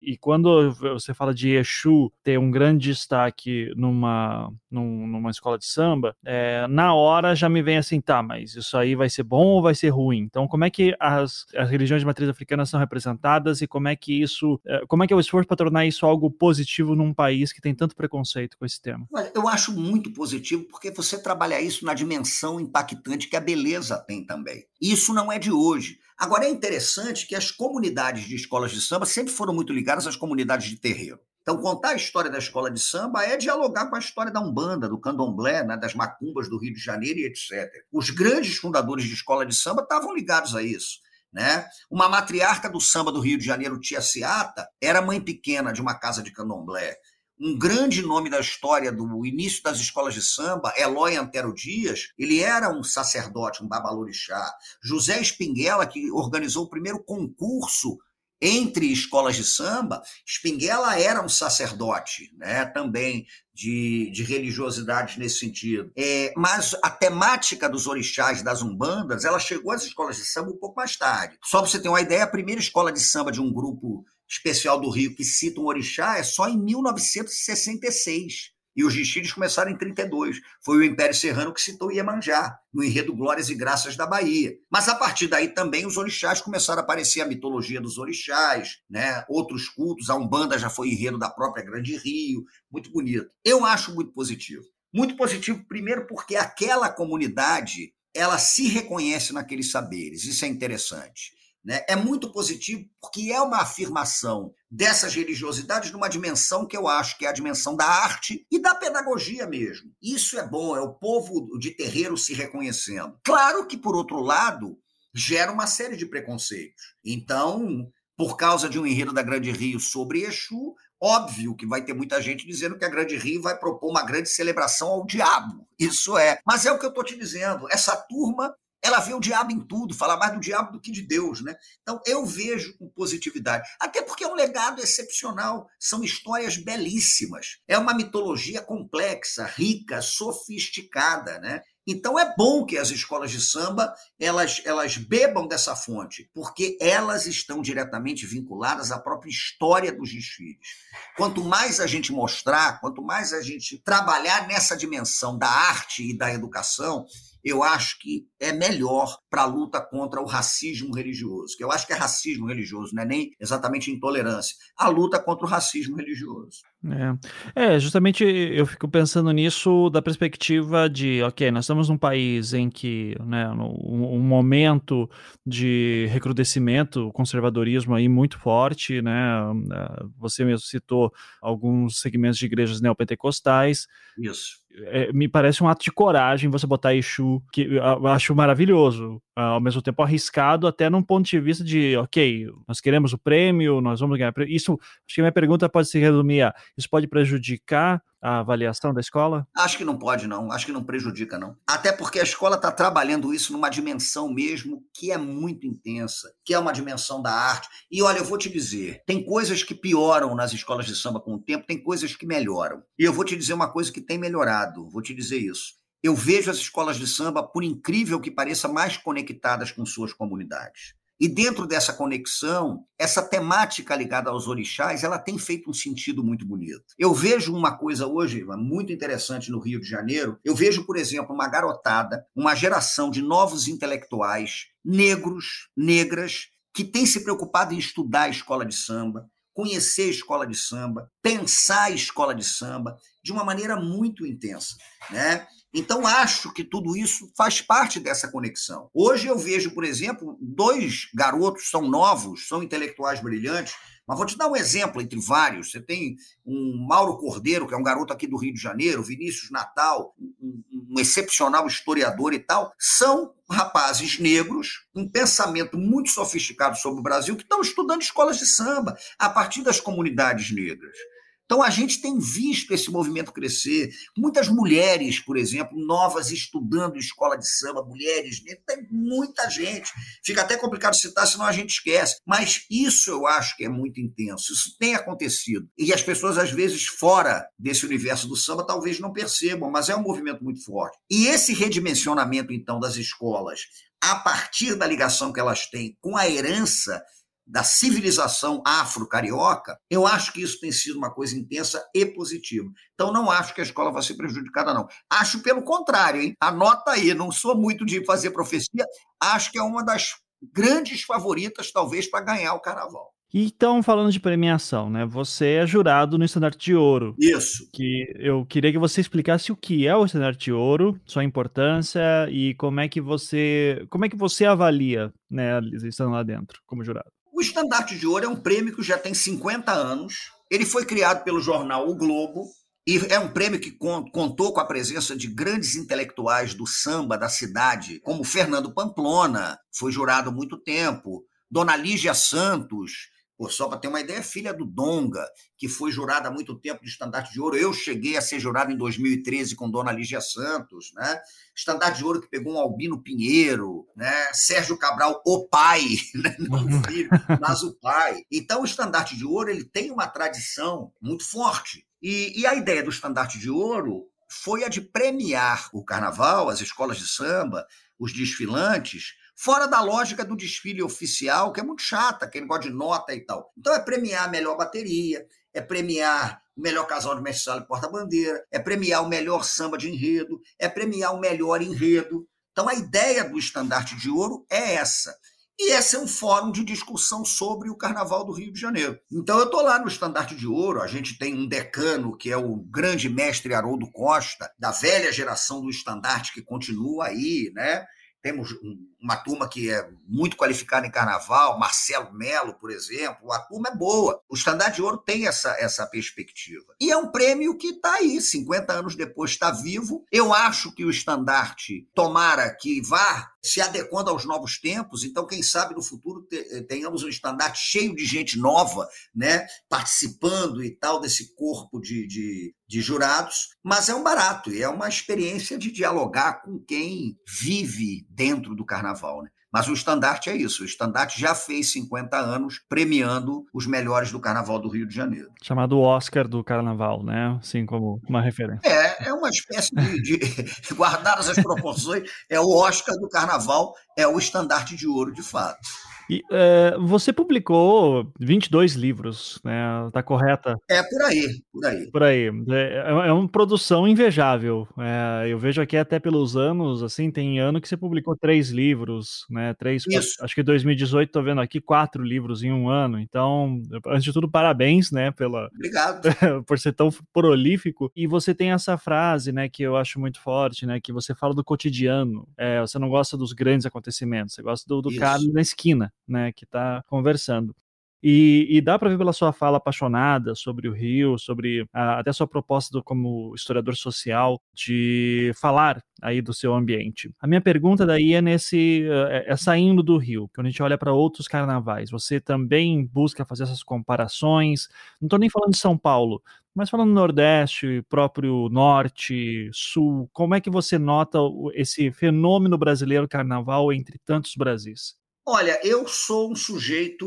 E quando você fala de Exu ter um grande destaque numa, numa escola de samba, é, na hora já me vem assim, tá, mas isso aí vai ser bom ou vai ser ruim? Então, como é que as, as religiões de matriz africana são representadas e como é que isso, é, como é que é o esforço para tornar isso algo positivo num país que tem tanto preconceito com esse tema? Eu acho muito positivo porque você trabalha isso na dimensão impactante que a beleza tem também. Isso não é de hoje. Agora, é interessante que as comunidades de escolas de samba sempre foram muito ligadas às comunidades de terreiro. Então, contar a história da escola de samba é dialogar com a história da Umbanda, do Candomblé, né, das macumbas do Rio de Janeiro e etc. Os grandes fundadores de escola de samba estavam ligados a isso. Né? Uma matriarca do samba do Rio de Janeiro, Tia Ciata, era mãe pequena de uma casa de candomblé um grande nome da história do início das escolas de samba, Eloy Antero Dias, ele era um sacerdote, um babalorixá. José Espinguela, que organizou o primeiro concurso entre escolas de samba, Espinguela era um sacerdote, né, também de, de religiosidade nesse sentido. É, mas a temática dos orixás das umbandas, ela chegou às escolas de samba um pouco mais tarde. Só para você ter uma ideia, a primeira escola de samba de um grupo especial do Rio que cita um orixá é só em 1966. E os desfiles começaram em 32. Foi o Império Serrano que citou Iemanjá, no enredo Glórias e Graças da Bahia. Mas a partir daí também os orixás começaram a aparecer a mitologia dos orixás, né? outros cultos, a Umbanda já foi enredo da própria Grande Rio, muito bonito. Eu acho muito positivo. Muito positivo, primeiro, porque aquela comunidade ela se reconhece naqueles saberes, isso é interessante. Né? É muito positivo porque é uma afirmação dessas religiosidades numa dimensão que eu acho que é a dimensão da arte e da pedagogia mesmo. Isso é bom, é o povo de terreiro se reconhecendo. Claro que, por outro lado, gera uma série de preconceitos. Então, por causa de um enredo da Grande Rio sobre Exu, óbvio que vai ter muita gente dizendo que a Grande Rio vai propor uma grande celebração ao diabo. Isso é. Mas é o que eu estou te dizendo. Essa turma ela vê o diabo em tudo, fala mais do diabo do que de Deus, né? Então eu vejo com positividade, até porque é um legado excepcional, são histórias belíssimas, é uma mitologia complexa, rica, sofisticada, né? Então é bom que as escolas de samba elas, elas bebam dessa fonte, porque elas estão diretamente vinculadas à própria história dos desfiles. Quanto mais a gente mostrar, quanto mais a gente trabalhar nessa dimensão da arte e da educação, eu acho que é melhor para a luta contra o racismo religioso, que eu acho que é racismo religioso, não é nem exatamente intolerância, a luta contra o racismo religioso. É. é, justamente eu fico pensando nisso da perspectiva de, ok, nós estamos num país em que, né, um, um momento de recrudescimento, conservadorismo aí muito forte, né, você mesmo citou alguns segmentos de igrejas neopentecostais. Isso é, me parece um ato de coragem você botar Exu, que eu acho maravilhoso, ao mesmo tempo arriscado, até num ponto de vista de, ok, nós queremos o prêmio, nós vamos ganhar. Isso, acho que minha pergunta pode se resumir a, isso pode prejudicar a avaliação da escola? Acho que não pode, não. Acho que não prejudica, não. Até porque a escola está trabalhando isso numa dimensão mesmo que é muito intensa, que é uma dimensão da arte. E olha, eu vou te dizer, tem coisas que pioram nas escolas de samba com o tempo, tem coisas que melhoram. E eu vou te dizer uma coisa que tem melhorado, vou te dizer isso. Eu vejo as escolas de samba, por incrível que pareça, mais conectadas com suas comunidades. E dentro dessa conexão, essa temática ligada aos orixás, ela tem feito um sentido muito bonito. Eu vejo uma coisa hoje muito interessante no Rio de Janeiro. Eu vejo, por exemplo, uma garotada, uma geração de novos intelectuais, negros, negras, que tem se preocupado em estudar a escola de samba, conhecer a escola de samba, pensar a escola de samba de uma maneira muito intensa, né? Então, acho que tudo isso faz parte dessa conexão. Hoje eu vejo, por exemplo, dois garotos, são novos, são intelectuais brilhantes, mas vou te dar um exemplo entre vários. Você tem um Mauro Cordeiro, que é um garoto aqui do Rio de Janeiro, Vinícius Natal, um, um excepcional historiador e tal. São rapazes negros, um pensamento muito sofisticado sobre o Brasil, que estão estudando escolas de samba a partir das comunidades negras. Então, a gente tem visto esse movimento crescer. Muitas mulheres, por exemplo, novas estudando escola de samba, mulheres, tem muita gente. Fica até complicado citar, senão a gente esquece. Mas isso eu acho que é muito intenso. Isso tem acontecido. E as pessoas, às vezes, fora desse universo do samba, talvez não percebam, mas é um movimento muito forte. E esse redimensionamento, então, das escolas, a partir da ligação que elas têm com a herança da civilização afro-carioca, eu acho que isso tem sido uma coisa intensa e positiva. Então, não acho que a escola vai ser prejudicada, não. Acho pelo contrário, hein? Anota aí, não sou muito de fazer profecia, acho que é uma das grandes favoritas, talvez, para ganhar o carnaval. Então, falando de premiação, né? Você é jurado no Estandarte de Ouro. Isso. Que eu queria que você explicasse o que é o Estandarte de Ouro, sua importância e como é que você, como é que você avalia, né, estando lá dentro como jurado. O Estandarte de Ouro é um prêmio que já tem 50 anos. Ele foi criado pelo jornal O Globo e é um prêmio que contou com a presença de grandes intelectuais do samba da cidade, como Fernando Pamplona, foi jurado há muito tempo, Dona Lígia Santos, Pô, só para ter uma ideia, filha do Donga, que foi jurada há muito tempo de Estandarte de Ouro. Eu cheguei a ser jurado em 2013 com Dona Lígia Santos, né? Estandarte de Ouro que pegou um Albino Pinheiro, né? Sérgio Cabral, o pai, [LAUGHS] né? não o [LAUGHS] filho, mas o pai. Então, o Estandarte de Ouro ele tem uma tradição muito forte. E, e a ideia do Estandarte de Ouro foi a de premiar o carnaval, as escolas de samba, os desfilantes, fora da lógica do desfile oficial, que é muito chata, quem gosta de nota e tal. Então é premiar a melhor bateria, é premiar o melhor casal de mestre sala e porta-bandeira, é premiar o melhor samba de enredo, é premiar o melhor enredo. Então a ideia do estandarte de ouro é essa. E esse é um fórum de discussão sobre o Carnaval do Rio de Janeiro. Então eu estou lá no Estandarte de Ouro, a gente tem um decano que é o grande mestre Haroldo Costa, da velha geração do estandarte que continua aí, né? Temos uma turma que é muito qualificada em carnaval, Marcelo Melo, por exemplo, a turma é boa. O Estandarte de Ouro tem essa, essa perspectiva. E é um prêmio que está aí, 50 anos depois está vivo. Eu acho que o estandarte, tomara que vá se adequando aos novos tempos, então quem sabe no futuro tenhamos um estandarte cheio de gente nova, né, participando e tal desse corpo de, de, de jurados, mas é um barato e é uma experiência de dialogar com quem vive dentro do carnaval. Né? Mas o estandarte é isso. O estandarte já fez 50 anos premiando os melhores do Carnaval do Rio de Janeiro. Chamado Oscar do Carnaval, né? Assim como uma referência. É, é uma espécie de, de [LAUGHS] guardadas as proporções, é o Oscar do Carnaval, é o estandarte de ouro de fato. E, é, você publicou 22 livros, né? Tá correta? É por aí, por aí. Por aí. É, é uma produção invejável. É, eu vejo aqui até pelos anos, assim, tem ano que você publicou três livros, né? Três, Isso. acho que 2018 tô vendo aqui quatro livros em um ano. Então, antes de tudo, parabéns, né? Pela. [LAUGHS] Obrigado. por ser tão prolífico. E você tem essa frase, né? Que eu acho muito forte, né? Que você fala do cotidiano. É, você não gosta dos grandes acontecimentos, você gosta do, do cara na esquina né, que está conversando. E, e, dá para ver pela sua fala apaixonada sobre o Rio, sobre a, até a sua proposta do, como historiador social de falar aí do seu ambiente. A minha pergunta daí é nesse é, é saindo do Rio, quando a gente olha para outros carnavais, você também busca fazer essas comparações? Não estou nem falando de São Paulo, mas falando Nordeste, próprio Norte, Sul, como é que você nota esse fenômeno brasileiro carnaval entre tantos Brasis? Olha, eu sou um sujeito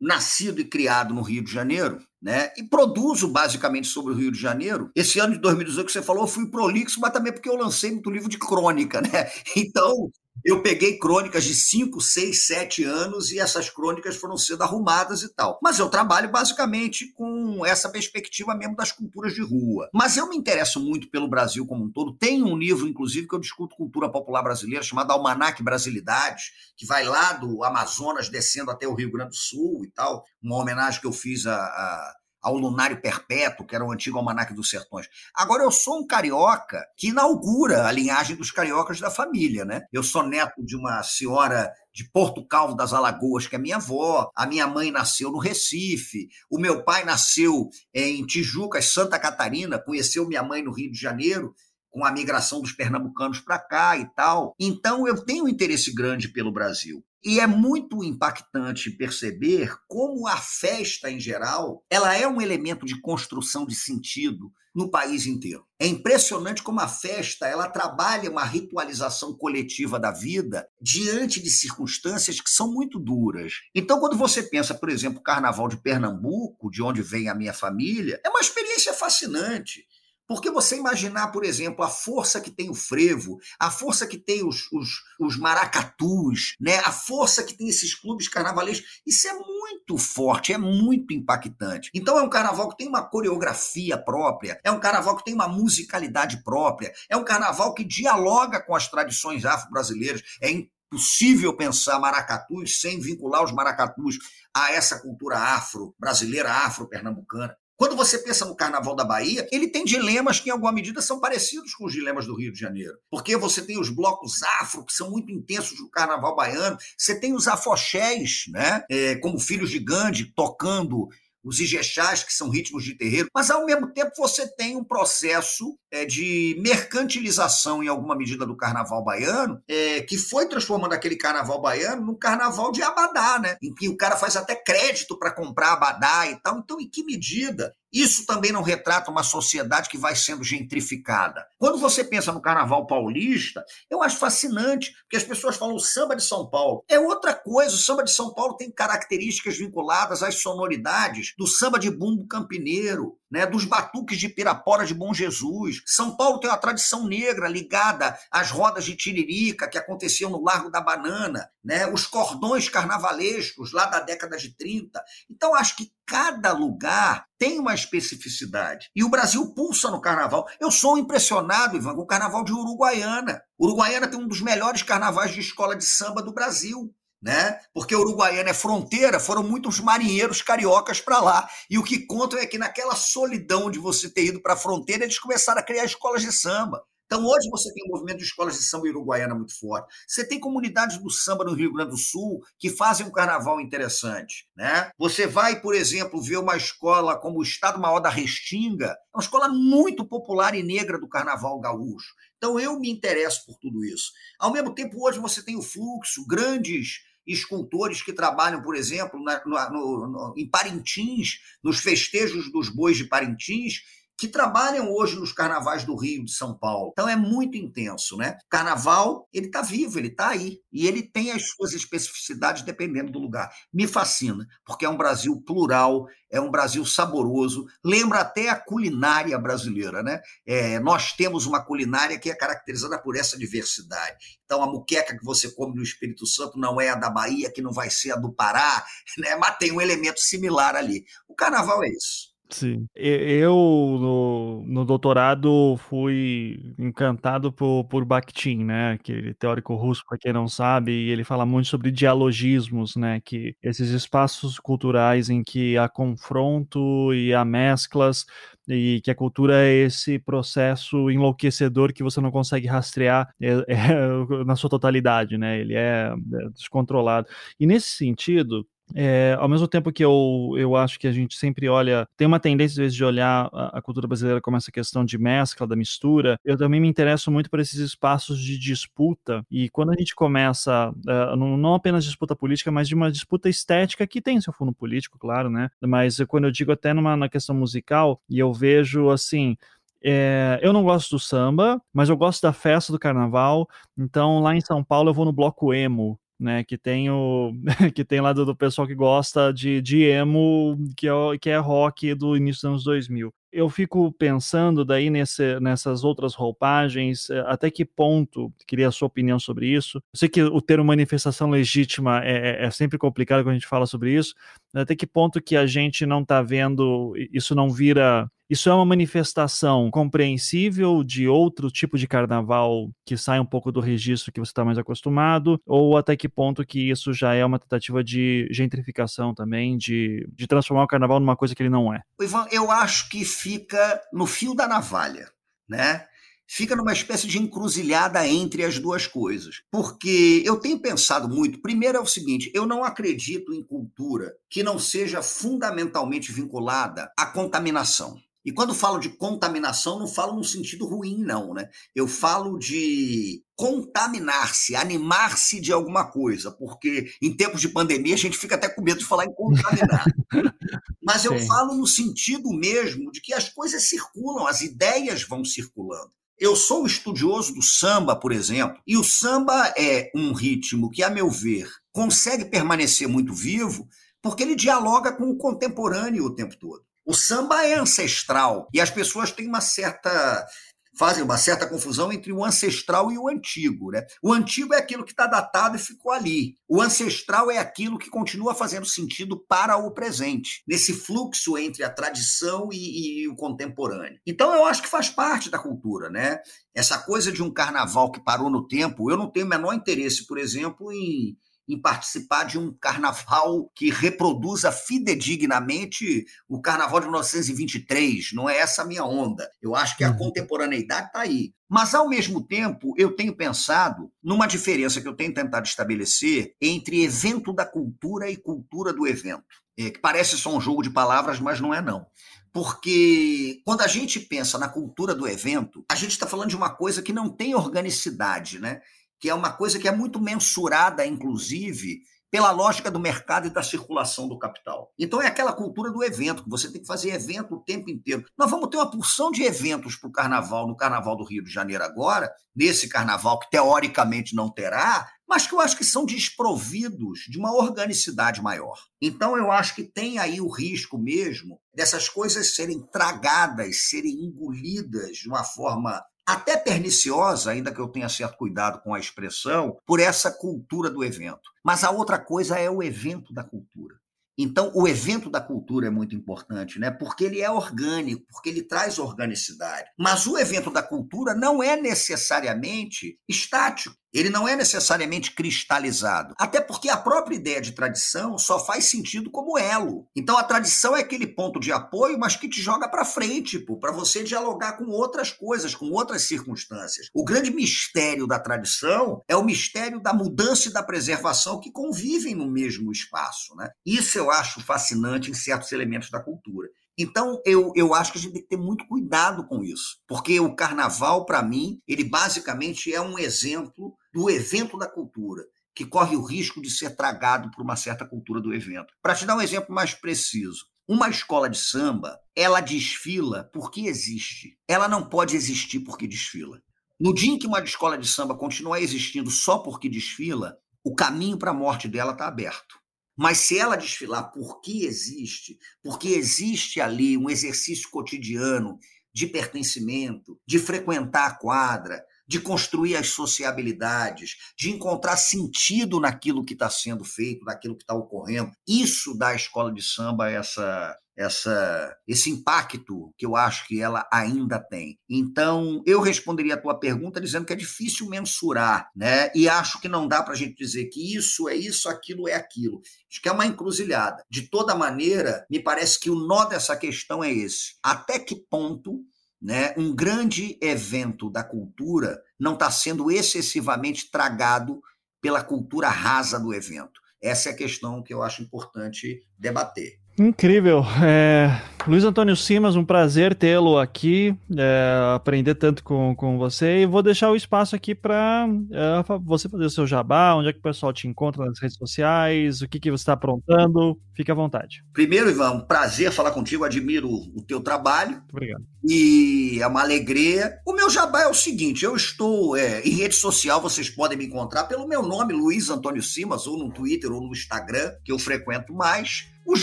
nascido e criado no Rio de Janeiro, né? E produzo basicamente sobre o Rio de Janeiro. Esse ano de 2018 que você falou, eu fui prolixo, mas também porque eu lancei muito livro de crônica, né? [LAUGHS] Então, eu peguei crônicas de 5, 6, 7 anos e essas crônicas foram sendo arrumadas e tal. Mas eu trabalho basicamente com essa perspectiva mesmo das culturas de rua. Mas eu me interesso muito pelo Brasil como um todo. Tem um livro, inclusive, que eu discuto cultura popular brasileira, chamado Almanac Brasilidades, que vai lá do Amazonas descendo até o Rio Grande do Sul e tal. Uma homenagem que eu fiz a, a ao Lunário Perpétuo, que era o antigo Almanaque dos Sertões. Agora, eu sou um carioca que inaugura a linhagem dos cariocas da família, né? Eu sou neto de uma senhora de Porto Calvo das Alagoas, que é minha avó. A minha mãe nasceu no Recife. O meu pai nasceu em Tijuca, Santa Catarina, conheceu minha mãe no Rio de Janeiro com a migração dos pernambucanos para cá e tal. Então, eu tenho um interesse grande pelo Brasil. E é muito impactante perceber como a festa em geral, ela é um elemento de construção de sentido no país inteiro. É impressionante como a festa, ela trabalha uma ritualização coletiva da vida diante de circunstâncias que são muito duras. Então, quando você pensa, por exemplo, o Carnaval de Pernambuco, de onde vem a minha família, é uma experiência fascinante. Porque você imaginar, por exemplo, a força que tem o frevo, a força que tem os, os, os maracatus, né? a força que tem esses clubes carnavalescos, isso é muito forte, é muito impactante. Então é um carnaval que tem uma coreografia própria, é um carnaval que tem uma musicalidade própria, é um carnaval que dialoga com as tradições afro-brasileiras. É impossível pensar maracatus sem vincular os maracatus a essa cultura afro-brasileira, afro-pernambucana. Quando você pensa no Carnaval da Bahia, ele tem dilemas que, em alguma medida, são parecidos com os dilemas do Rio de Janeiro. Porque você tem os blocos afro, que são muito intensos no Carnaval baiano, você tem os afoxés, né? É, como filhos de Gandhi, tocando os ijexás, que são ritmos de terreiro, mas ao mesmo tempo você tem um processo é, de mercantilização, em alguma medida, do carnaval baiano, é, que foi transformando aquele carnaval baiano num carnaval de abadá, né? Em que o cara faz até crédito para comprar abadá e tal. Então, em que medida isso também não retrata uma sociedade que vai sendo gentrificada. Quando você pensa no carnaval paulista, eu acho fascinante, porque as pessoas falam samba de São Paulo. É outra coisa, o samba de São Paulo tem características vinculadas às sonoridades do samba de bumbo campineiro, né, dos batuques de Pirapora de Bom Jesus. São Paulo tem uma tradição negra ligada às rodas de tiririca que aconteciam no Largo da Banana, né, os cordões carnavalescos lá da década de 30. Então, acho que cada lugar tem uma especificidade. E o Brasil pulsa no carnaval. Eu sou impressionado, Ivan, com o carnaval de Uruguaiana. Uruguaiana tem um dos melhores carnavais de escola de samba do Brasil né? Porque Uruguaiana é fronteira, foram muitos marinheiros cariocas para lá. E o que contam é que naquela solidão de você ter ido para a fronteira, eles começaram a criar escolas de samba. Então, hoje você tem um movimento de escolas de samba uruguaiana muito forte. Você tem comunidades do samba no Rio Grande do Sul que fazem um carnaval interessante. Né? Você vai, por exemplo, ver uma escola como o Estado Maior da Restinga, é uma escola muito popular e negra do carnaval gaúcho. Então, eu me interesso por tudo isso. Ao mesmo tempo, hoje você tem o fluxo, grandes escultores que trabalham, por exemplo, na, no, no, em Parintins, nos festejos dos bois de Parintins, que trabalham hoje nos carnavais do Rio, de São Paulo. Então é muito intenso, né? Carnaval, ele está vivo, ele está aí. E ele tem as suas especificidades dependendo do lugar. Me fascina, porque é um Brasil plural, é um Brasil saboroso, lembra até a culinária brasileira, né? É, nós temos uma culinária que é caracterizada por essa diversidade. Então, a muqueca que você come no Espírito Santo não é a da Bahia, que não vai ser a do Pará, [LAUGHS] né? mas tem um elemento similar ali. O carnaval é isso. Sim. Eu, no, no doutorado, fui encantado por, por Bakhtin, né? Aquele teórico russo, para quem não sabe, e ele fala muito sobre dialogismos, né? Que esses espaços culturais em que há confronto e há mesclas, e que a cultura é esse processo enlouquecedor que você não consegue rastrear [LAUGHS] é, é, na sua totalidade, né? Ele é, é descontrolado. E nesse sentido, é, ao mesmo tempo que eu, eu acho que a gente sempre olha, tem uma tendência às vezes de olhar a, a, cultura brasileira como essa questão de mescla, da mistura, eu também me interesso muito por esses espaços de disputa. E quando a gente começa, não, não, apenas disputa política, mas de uma disputa estética que tem seu fundo político, claro, né? Mas quando eu digo até numa na questão musical, e eu vejo assim. É, eu não gosto do samba, mas eu gosto da festa do carnaval. Então, lá em São Paulo, eu vou no bloco emo, né? Que tem o [LAUGHS] que tem lá do, do, pessoal que gosta de, de emo, que é, que é rock do início dos anos 2000 eu fico pensando daí nesse, nessas outras roupagens, eh, até que ponto, queria a sua opinião sobre isso. Eu sei que o termo manifestação legítima é, é, é sempre complicado quando a gente fala sobre isso, até que ponto que a gente não está vendo, isso não vira isso é uma manifestação compreensível de outro tipo de carnaval que sai um pouco do registro que você está mais acostumado? Ou até que ponto que isso já é uma tentativa de gentrificação também, de, de transformar o carnaval numa coisa que ele não é? Ivan, eu acho que fica no fio da navalha, né? Fica numa espécie de encruzilhada entre as duas coisas. Porque eu tenho pensado muito. Primeiro é o seguinte: eu não acredito em cultura que não seja fundamentalmente vinculada à contaminação. E quando falo de contaminação, não falo no sentido ruim, não, né? Eu falo de contaminar-se, animar-se de alguma coisa, porque em tempos de pandemia a gente fica até com medo de falar em contaminar. [LAUGHS] Mas eu Sim. falo no sentido mesmo de que as coisas circulam, as ideias vão circulando. Eu sou estudioso do samba, por exemplo, e o samba é um ritmo que, a meu ver, consegue permanecer muito vivo porque ele dialoga com o contemporâneo o tempo todo. O samba é ancestral e as pessoas têm uma certa fazem uma certa confusão entre o ancestral e o antigo. Né? O antigo é aquilo que está datado e ficou ali. O ancestral é aquilo que continua fazendo sentido para o presente, nesse fluxo entre a tradição e, e o contemporâneo. Então eu acho que faz parte da cultura, né? Essa coisa de um carnaval que parou no tempo, eu não tenho o menor interesse, por exemplo, em em participar de um carnaval que reproduza fidedignamente o carnaval de 1923. Não é essa a minha onda. Eu acho que a uhum. contemporaneidade está aí. Mas, ao mesmo tempo, eu tenho pensado numa diferença que eu tenho tentado estabelecer entre evento da cultura e cultura do evento. É, que parece só um jogo de palavras, mas não é não. Porque quando a gente pensa na cultura do evento, a gente está falando de uma coisa que não tem organicidade, né? Que é uma coisa que é muito mensurada, inclusive, pela lógica do mercado e da circulação do capital. Então é aquela cultura do evento, que você tem que fazer evento o tempo inteiro. Nós vamos ter uma porção de eventos para o carnaval, no Carnaval do Rio de Janeiro agora, nesse carnaval que teoricamente não terá, mas que eu acho que são desprovidos de uma organicidade maior. Então eu acho que tem aí o risco mesmo dessas coisas serem tragadas, serem engolidas de uma forma até perniciosa, ainda que eu tenha certo cuidado com a expressão, por essa cultura do evento. Mas a outra coisa é o evento da cultura. Então, o evento da cultura é muito importante, né? Porque ele é orgânico, porque ele traz organicidade. Mas o evento da cultura não é necessariamente estático. Ele não é necessariamente cristalizado. Até porque a própria ideia de tradição só faz sentido como elo. Então a tradição é aquele ponto de apoio, mas que te joga para frente, para você dialogar com outras coisas, com outras circunstâncias. O grande mistério da tradição é o mistério da mudança e da preservação que convivem no mesmo espaço. Né? Isso eu acho fascinante em certos elementos da cultura. Então, eu, eu acho que a gente tem que ter muito cuidado com isso, porque o carnaval, para mim, ele basicamente é um exemplo do evento da cultura, que corre o risco de ser tragado por uma certa cultura do evento. Para te dar um exemplo mais preciso, uma escola de samba, ela desfila porque existe. Ela não pode existir porque desfila. No dia em que uma escola de samba continuar existindo só porque desfila, o caminho para a morte dela está aberto. Mas se ela desfilar porque existe, porque existe ali um exercício cotidiano de pertencimento, de frequentar a quadra, de construir as sociabilidades, de encontrar sentido naquilo que está sendo feito, naquilo que está ocorrendo. Isso dá à escola de samba essa, essa, esse impacto que eu acho que ela ainda tem. Então, eu responderia a tua pergunta dizendo que é difícil mensurar, né? E acho que não dá para a gente dizer que isso é isso, aquilo é aquilo. Acho que é uma encruzilhada. De toda maneira, me parece que o nó dessa questão é esse. Até que ponto né, um grande evento da cultura não está sendo excessivamente tragado pela cultura rasa do evento? Essa é a questão que eu acho importante debater. Incrível. É, Luiz Antônio Simas, um prazer tê-lo aqui, é, aprender tanto com, com você. E vou deixar o espaço aqui para é, você fazer o seu jabá, onde é que o pessoal te encontra nas redes sociais, o que, que você está aprontando. Fique à vontade. Primeiro, Ivan, um prazer falar contigo, admiro o teu trabalho. Muito obrigado. E é uma alegria. O meu jabá é o seguinte: eu estou é, em rede social, vocês podem me encontrar pelo meu nome, Luiz Antônio Simas, ou no Twitter ou no Instagram, que eu frequento mais. Os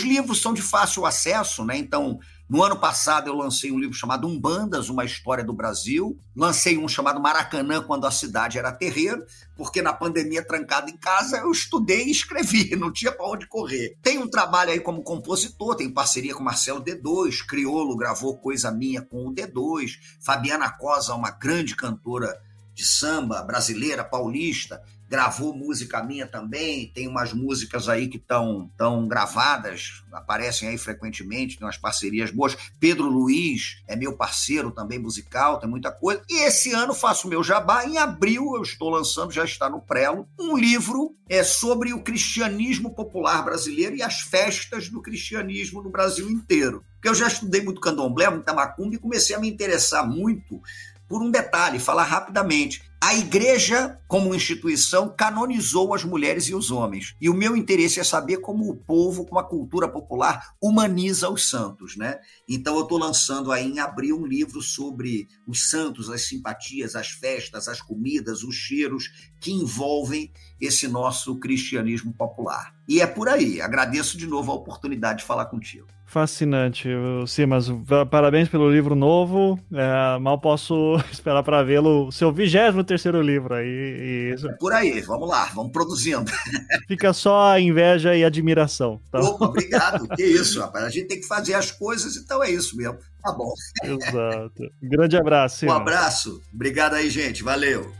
livros são de fácil acesso, né? Então, no ano passado eu lancei um livro chamado Umbandas, uma história do Brasil. Lancei um chamado Maracanã, quando a cidade era terreiro, porque na pandemia trancado em casa eu estudei e escrevi, [LAUGHS] não tinha para onde correr. Tem um trabalho aí como compositor, tem parceria com Marcelo D2, Criolo gravou Coisa Minha com o D2, Fabiana Cosa, uma grande cantora de samba brasileira, paulista, gravou música minha também, tem umas músicas aí que estão tão gravadas, aparecem aí frequentemente, tem umas parcerias boas. Pedro Luiz é meu parceiro também musical, tem muita coisa. E esse ano faço meu jabá, em abril eu estou lançando, já está no prelo, um livro é sobre o cristianismo popular brasileiro e as festas do cristianismo no Brasil inteiro. Porque eu já estudei muito candomblé, muita macumba e comecei a me interessar muito por um detalhe, falar rapidamente. A igreja, como instituição, canonizou as mulheres e os homens. E o meu interesse é saber como o povo, como a cultura popular, humaniza os santos, né? Então eu estou lançando aí em abril um livro sobre os santos, as simpatias, as festas, as comidas, os cheiros que envolvem esse nosso cristianismo popular. E é por aí. Agradeço de novo a oportunidade de falar contigo. Fascinante, Simas. Parabéns pelo livro novo. É, mal posso [LAUGHS] esperar para vê-lo. Seu 23 terceiro livro aí. Isso. É por aí, vamos lá, vamos produzindo. [LAUGHS] Fica só a inveja e admiração. Tá? Opa, obrigado. que isso, rapaz. A gente tem que fazer as coisas, então é isso mesmo. Tá bom. Exato. Grande abraço. Simas. Um abraço. Obrigado aí, gente. Valeu.